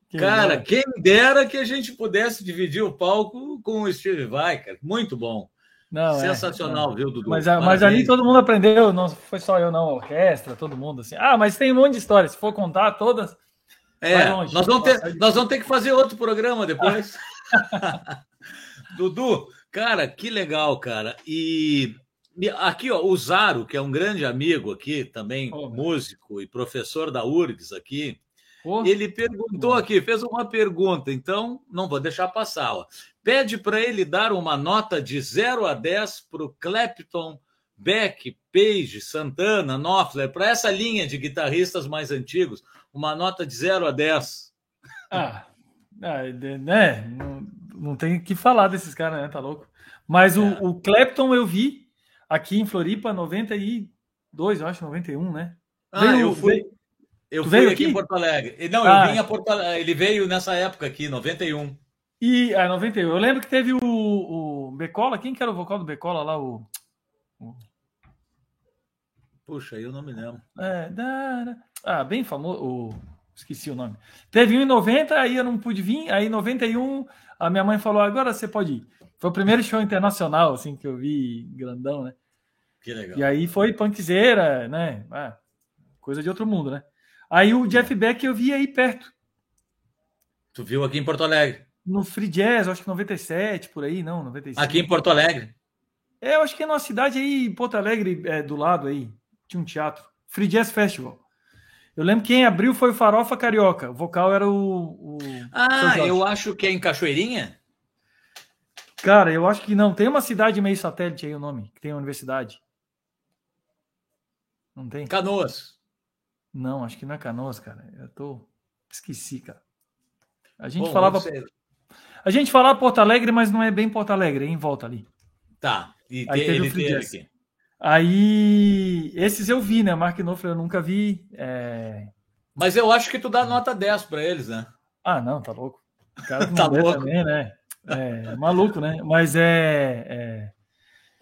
[SPEAKER 1] Quem cara, dera. quem dera que a gente pudesse dividir o palco com o Steve Vai, cara. Muito bom. Não, é, Sensacional, é, viu, Dudu?
[SPEAKER 2] Mas, mas ali todo mundo aprendeu, não foi só eu, não, a orquestra, todo mundo assim. Ah, mas tem um monte de histórias. Se for contar todas.
[SPEAKER 1] É, longe, nós, vamos ter, nós vamos ter que fazer outro programa depois. Dudu, cara, que legal, cara. E Aqui, ó, o Zaro, que é um grande amigo aqui, também oh, músico e professor da URGS aqui, oh, ele perguntou aqui, fez uma pergunta, então não vou deixar passar. Ó. Pede para ele dar uma nota de 0 a 10 para o Clapton, Beck, Page, Santana, Knopfler, para essa linha de guitarristas mais antigos, uma nota de 0 a 10.
[SPEAKER 2] Ah, ah né? Não, não tem o que falar desses caras, né? Tá louco. Mas é. o, o Clapton eu vi aqui em Floripa, 92, eu acho, 91, né?
[SPEAKER 1] Ah, veio, eu fui. Eu tu fui aqui? aqui? em Porto Alegre. Não, ah, eu vim a Porto Alegre. Ele veio nessa época aqui, 91.
[SPEAKER 2] E a ah, 91. Eu lembro que teve o, o Becola. Quem que era o vocal do Becola lá? O, o...
[SPEAKER 1] Puxa, eu não me lembro.
[SPEAKER 2] É, da, ah, bem famoso. O... Esqueci o nome. Teve um em 90, aí eu não pude vir. Aí em 91, a minha mãe falou: agora você pode ir. Foi o primeiro show internacional, assim, que eu vi grandão, né?
[SPEAKER 1] Que legal.
[SPEAKER 2] E aí foi punkzeira, né? Ah, coisa de outro mundo, né? Aí o Jeff Beck eu vi aí perto.
[SPEAKER 1] Tu viu aqui em Porto Alegre?
[SPEAKER 2] No Free Jazz, acho que 97, por aí, não, 95.
[SPEAKER 1] Aqui em Porto Alegre?
[SPEAKER 2] É, eu acho que é numa cidade aí, Porto Alegre, é, do lado aí. Tinha um teatro. Free Jazz Festival. Eu lembro que quem abriu foi o Farofa Carioca. O vocal era o. o
[SPEAKER 1] ah, eu acho que é em Cachoeirinha?
[SPEAKER 2] Cara, eu acho que não. Tem uma cidade meio satélite aí o nome, que tem universidade. Não tem?
[SPEAKER 1] Canoas.
[SPEAKER 2] Não, acho que não é Canoas, cara. Eu tô. Esqueci, cara. A gente Bom, falava. A gente falava Porto Alegre, mas não é bem Porto Alegre, é em volta ali.
[SPEAKER 1] Tá. E aí te, ele teve aqui.
[SPEAKER 2] Aí, esses eu vi, né? Mark Knopfler eu nunca vi. É...
[SPEAKER 1] Mas eu acho que tu dá nota 10 para eles, né?
[SPEAKER 2] Ah, não, tá louco. O cara tá louco. também, né? É, maluco, né? Mas é, é...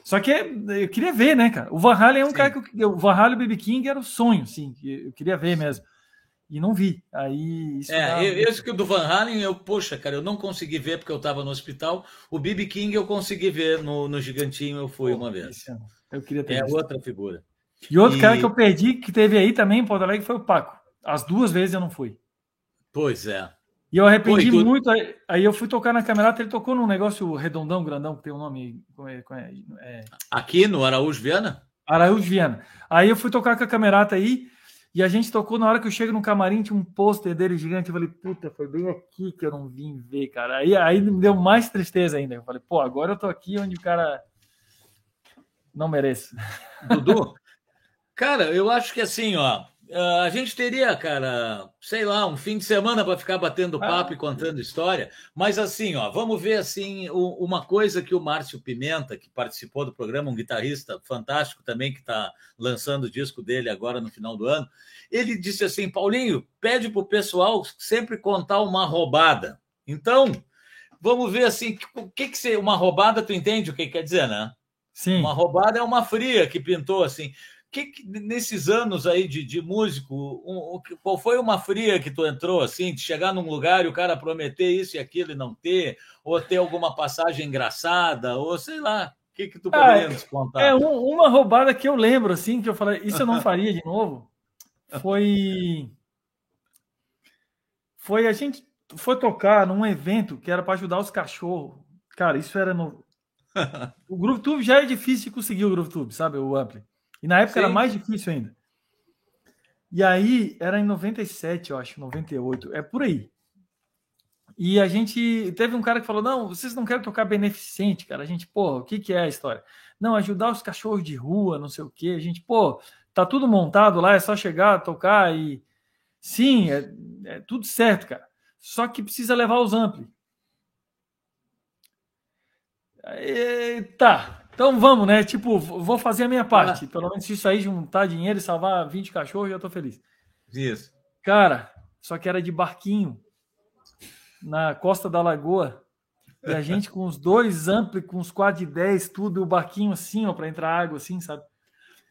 [SPEAKER 2] Só que eu queria ver, né, cara? O Van Halen é um Sim. cara que eu, o Van Halen e o BB King era o sonho, sim. Eu queria ver mesmo e não vi. Aí
[SPEAKER 1] isso é, eu, esse que do Van Halen, eu, poxa, cara, eu não consegui ver porque eu estava no hospital. O BB King eu consegui ver no, no Gigantinho, eu fui Pô, uma vez.
[SPEAKER 2] Eu queria ter
[SPEAKER 1] É visto. outra figura.
[SPEAKER 2] E outro e... cara que eu perdi, que teve aí também em Porto Alegre, foi o Paco. As duas vezes eu não fui.
[SPEAKER 1] Pois é.
[SPEAKER 2] E eu arrependi tu... muito. Aí eu fui tocar na camerata, ele tocou num negócio redondão, grandão, que tem um nome. É, é,
[SPEAKER 1] é... Aqui no Araújo Viana?
[SPEAKER 2] Araújo Viana. Aí eu fui tocar com a camerata aí. E a gente tocou na hora que eu chego no camarim, tinha um pôster dele gigante. Eu falei, puta, foi bem aqui que eu não vim ver, cara. Aí, aí me deu mais tristeza ainda. Eu falei, pô, agora eu tô aqui onde o cara não merece.
[SPEAKER 1] Dudu, cara, eu acho que assim, ó, Uh, a gente teria, cara, sei lá, um fim de semana para ficar batendo ah. papo ah. e contando história, mas assim, ó, vamos ver assim o, uma coisa que o Márcio Pimenta, que participou do programa, um guitarrista fantástico também que está lançando o disco dele agora no final do ano, ele disse assim, Paulinho, pede para o pessoal sempre contar uma roubada. Então, vamos ver assim, o que que ser uma roubada? Tu entende o que quer dizer, né?
[SPEAKER 2] Sim.
[SPEAKER 1] Uma roubada é uma fria que pintou assim que, que nesses anos aí de, de músico, um, qual foi uma fria que tu entrou assim, de chegar num lugar e o cara prometer isso e aquilo e não ter, ou ter alguma passagem engraçada, ou sei lá, o que, que tu ah, poderia nos contar?
[SPEAKER 2] É um, uma roubada que eu lembro, assim, que eu falei, isso eu não faria de novo, foi. Foi a gente foi tocar num evento que era para ajudar os cachorros. Cara, isso era no. O Groove Tube já é difícil de conseguir o Groove Tube, sabe? O Ampli. E na época Sim. era mais difícil ainda. E aí, era em 97, eu acho, 98, é por aí. E a gente teve um cara que falou: Não, vocês não querem tocar beneficente, cara. A gente, pô, o que, que é a história? Não, ajudar os cachorros de rua, não sei o quê. A gente, pô, tá tudo montado lá, é só chegar, tocar e. Sim, é, é tudo certo, cara. Só que precisa levar os ampli. Tá, então vamos, né? Tipo, vou fazer a minha parte. Ah. Pelo menos se isso aí juntar dinheiro e salvar 20 cachorros, já tô feliz.
[SPEAKER 1] Isso.
[SPEAKER 2] Cara, só que era de barquinho na costa da lagoa. E a gente com os dois amplos, com os quadros de 10, tudo, o barquinho assim, ó, para entrar água assim, sabe?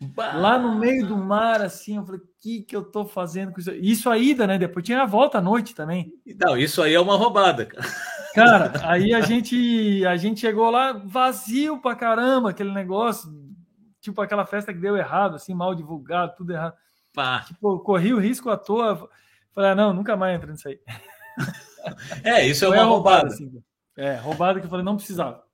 [SPEAKER 2] Bah. Lá no meio do mar, assim, eu falei, o que, que eu tô fazendo com isso? Isso a ida, né? Depois tinha a volta à noite também.
[SPEAKER 1] Não, isso aí é uma roubada, cara.
[SPEAKER 2] Cara, aí a gente, a gente chegou lá vazio pra caramba, aquele negócio, tipo aquela festa que deu errado, assim, mal divulgado, tudo errado. Pá. Tipo, corri o risco à toa. Falei, ah, não, nunca mais entra nisso aí.
[SPEAKER 1] É, isso é uma roubada. roubada assim.
[SPEAKER 2] É, roubada que eu falei, não precisava.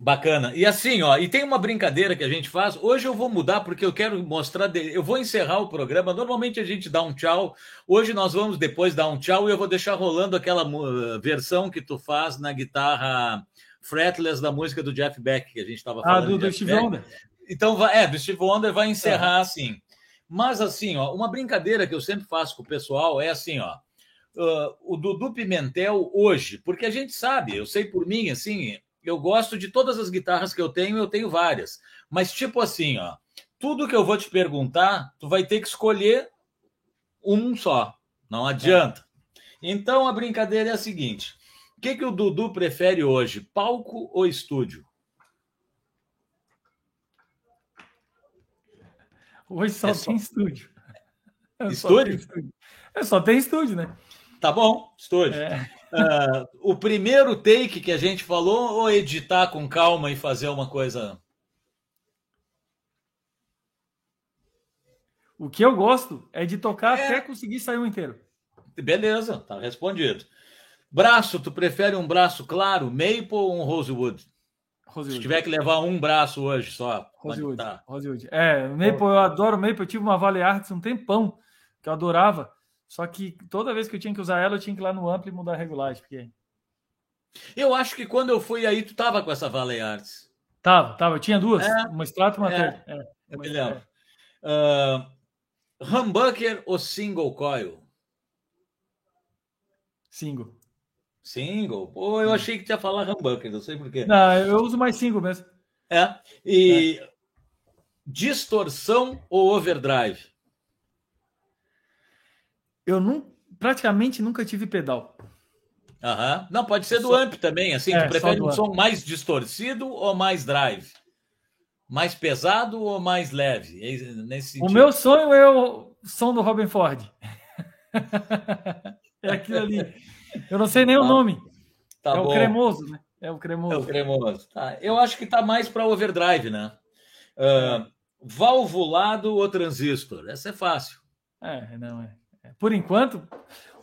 [SPEAKER 1] Bacana. E assim, ó, e tem uma brincadeira que a gente faz. Hoje eu vou mudar porque eu quero mostrar. De... Eu vou encerrar o programa. Normalmente a gente dá um tchau. Hoje nós vamos depois dar um tchau e eu vou deixar rolando aquela versão que tu faz na guitarra fretless da música do Jeff Beck que a gente estava falando.
[SPEAKER 2] Ah, do, do Steve Wonder.
[SPEAKER 1] Então, é, do Steve Wonder vai encerrar é. assim. Mas assim, ó, uma brincadeira que eu sempre faço com o pessoal é assim, ó. Uh, o Dudu Pimentel hoje, porque a gente sabe, eu sei por mim, assim, eu gosto de todas as guitarras que eu tenho, eu tenho várias. Mas tipo assim, ó, tudo que eu vou te perguntar, tu vai ter que escolher um só. Não adianta. Então a brincadeira é a seguinte: o que, que o Dudu prefere hoje, palco ou estúdio?
[SPEAKER 2] Hoje só, é só... tem estúdio.
[SPEAKER 1] É estúdio?
[SPEAKER 2] estúdio? É só tem estúdio, né?
[SPEAKER 1] Tá bom, estúdio. É. Uh, o primeiro take que a gente falou, ou editar com calma e fazer uma coisa.
[SPEAKER 2] O que eu gosto é de tocar é. até conseguir sair um inteiro.
[SPEAKER 1] Beleza, tá respondido. Braço, tu prefere um braço claro, maple ou um rosewood? Rosewood. Se tiver que levar um braço hoje só.
[SPEAKER 2] Rosewood. Tá. Rosewood. É, maple, eu adoro maple. Eu tive uma Vale Arts um tempão que eu adorava. Só que toda vez que eu tinha que usar ela, eu tinha que ir lá no amplo e mudar a regulagem. Porque...
[SPEAKER 1] Eu acho que quando eu fui aí, tu tava com essa Vale Arts.
[SPEAKER 2] Tava, tava. Eu tinha duas. É, uma extrato e uma é,
[SPEAKER 1] é, eu me lembro. Uh, humbucker ou single coil?
[SPEAKER 2] Single.
[SPEAKER 1] Single? Pô, eu achei que tinha falar humbucker, não sei porquê.
[SPEAKER 2] Não, eu uso mais single mesmo.
[SPEAKER 1] É. E é. distorção ou overdrive?
[SPEAKER 2] Eu não, praticamente nunca tive pedal.
[SPEAKER 1] Aham. Não, pode ser do só... amp também. Assim, é, tu prefere um som mais distorcido ou mais drive? Mais pesado ou mais leve? É nesse
[SPEAKER 2] o meu sonho é o som do Robin Ford. é aquilo ali. Eu não sei nem tá. o nome. Tá é bom. o cremoso, né? É o cremoso. É o
[SPEAKER 1] cremoso. Tá. Eu acho que tá mais para overdrive, né? Uh, valvulado ou transistor? Essa é fácil.
[SPEAKER 2] É, não é. Por enquanto,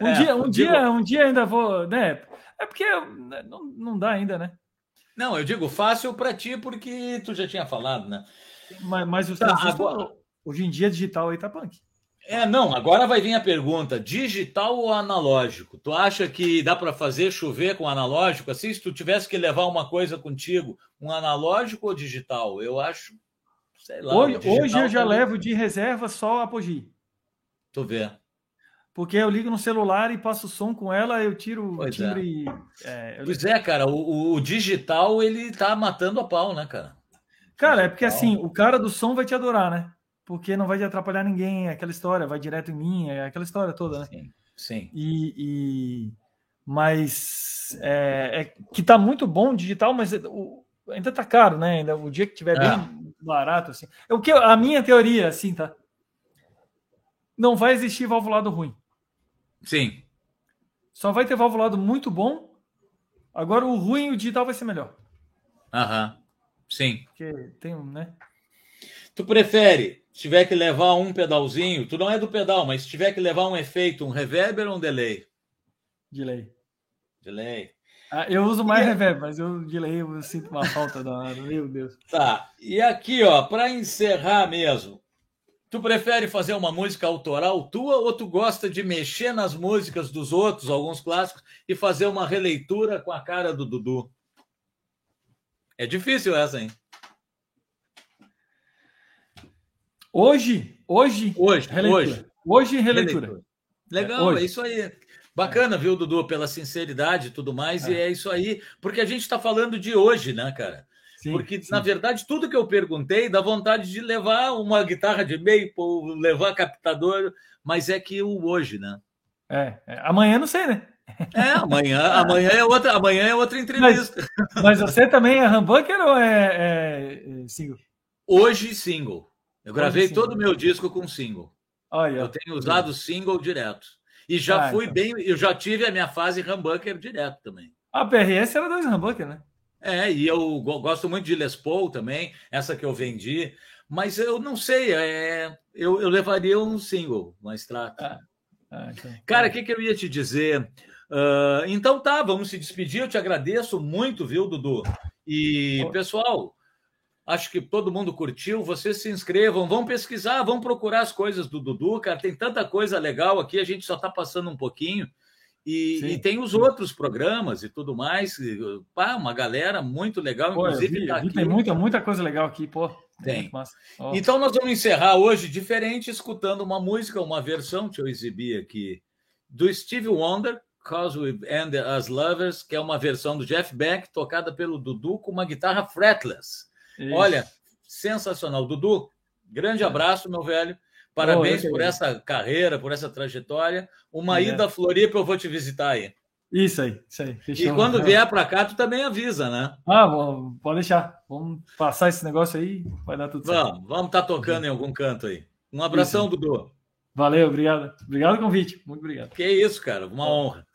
[SPEAKER 2] um, é, dia, um, digo... dia, um dia ainda vou. Né? É porque não, não dá ainda, né?
[SPEAKER 1] Não, eu digo fácil para ti porque tu já tinha falado, né?
[SPEAKER 2] Mas, mas o tá, agora... hoje em dia digital aí tá punk.
[SPEAKER 1] É, não, agora vai vir a pergunta: digital ou analógico? Tu acha que dá para fazer chover com analógico? Assim, se tu tivesse que levar uma coisa contigo, um analógico ou digital? Eu acho, sei lá.
[SPEAKER 2] Hoje, hoje eu já tá levo de reserva só a Apogee.
[SPEAKER 1] Tu vê
[SPEAKER 2] porque eu ligo no celular e passo o som com ela, eu tiro
[SPEAKER 1] pois
[SPEAKER 2] o timbre.
[SPEAKER 1] É. É, pois é, cara, o, o, digital ele tá matando a pau, né, cara?
[SPEAKER 2] Cara, é porque assim, o cara do som vai te adorar, né? Porque não vai te atrapalhar ninguém, é aquela história, vai direto em mim, é aquela história toda, né?
[SPEAKER 1] Sim. sim.
[SPEAKER 2] E, e... Mas é, é, que tá muito bom digital, mas o, ainda tá caro, né? Ainda, o dia que tiver é. bem barato, assim. É o que a minha teoria, assim, tá? Não vai existir valvulado ruim.
[SPEAKER 1] Sim.
[SPEAKER 2] Só vai ter valvulado muito bom. Agora o ruim, o digital vai ser melhor.
[SPEAKER 1] Aham. Sim.
[SPEAKER 2] Porque tem um, né?
[SPEAKER 1] Tu prefere, se tiver que levar um pedalzinho, tu não é do pedal, mas se tiver que levar um efeito, um reverb ou um delay?
[SPEAKER 2] Delay.
[SPEAKER 1] Delay.
[SPEAKER 2] Ah, eu uso mais e... reverb, mas eu delay eu sinto uma falta da meu Deus.
[SPEAKER 1] Tá. E aqui, ó, para encerrar mesmo, Tu prefere fazer uma música autoral tua ou tu gosta de mexer nas músicas dos outros, alguns clássicos, e fazer uma releitura com a cara do Dudu? É difícil essa, hein?
[SPEAKER 2] Hoje, hoje,
[SPEAKER 1] hoje, releitura. hoje,
[SPEAKER 2] hoje releitura. releitura.
[SPEAKER 1] Legal, é hoje. é isso aí. Bacana, viu, Dudu, pela sinceridade e tudo mais, é. e é isso aí, porque a gente está falando de hoje, né, cara? Sim, porque, sim. na verdade, tudo que eu perguntei dá vontade de levar uma guitarra de maple, levar captador, mas é que o hoje, né?
[SPEAKER 2] É, é. amanhã não sei, né?
[SPEAKER 1] É, amanhã, amanhã é outra, amanhã é outra entrevista.
[SPEAKER 2] Mas, mas você também é humbucker ou é, é, é single?
[SPEAKER 1] Hoje single. Eu gravei todo o meu disco com single.
[SPEAKER 2] Olha,
[SPEAKER 1] eu tenho usado single direto. E já ah, fui então. bem, eu já tive a minha fase humbucker direto também.
[SPEAKER 2] A PRS era dois humbucker, né?
[SPEAKER 1] É, e eu gosto muito de Les Paul também, essa que eu vendi, mas eu não sei, é, eu, eu levaria um single, uma extrato. Ah, ah, então, Cara, o que, que eu ia te dizer? Uh, então tá, vamos se despedir. Eu te agradeço muito, viu, Dudu? E, pessoal, acho que todo mundo curtiu. Vocês se inscrevam, vão pesquisar, vão procurar as coisas do Dudu, cara. Tem tanta coisa legal aqui, a gente só está passando um pouquinho. E, e, tem os outros programas e tudo mais. Pá, uma galera muito legal,
[SPEAKER 2] pô, inclusive. Vi, tá vi, tem muita, muita coisa legal aqui, pô.
[SPEAKER 1] Tem. Oh. Então nós vamos encerrar hoje diferente, escutando uma música, uma versão que eu exibi aqui, do Steve Wonder, Cause We End as Lovers, que é uma versão do Jeff Beck, tocada pelo Dudu com uma guitarra fretless. Isso. Olha, sensacional. Dudu, grande abraço, meu velho. Parabéns oh, por essa carreira, por essa trajetória. Uma é. ida a Floripa, eu vou te visitar aí.
[SPEAKER 2] Isso aí, isso aí.
[SPEAKER 1] Fechou. E quando vier para cá, tu também avisa, né?
[SPEAKER 2] Ah, bom, pode deixar. Vamos passar esse negócio aí, vai dar tudo
[SPEAKER 1] certo. Vamos, vamos estar tá tocando em algum canto aí. Um abração, isso. Dudu.
[SPEAKER 2] Valeu, obrigado. Obrigado pelo convite. Muito obrigado.
[SPEAKER 1] Que isso, cara. Uma honra.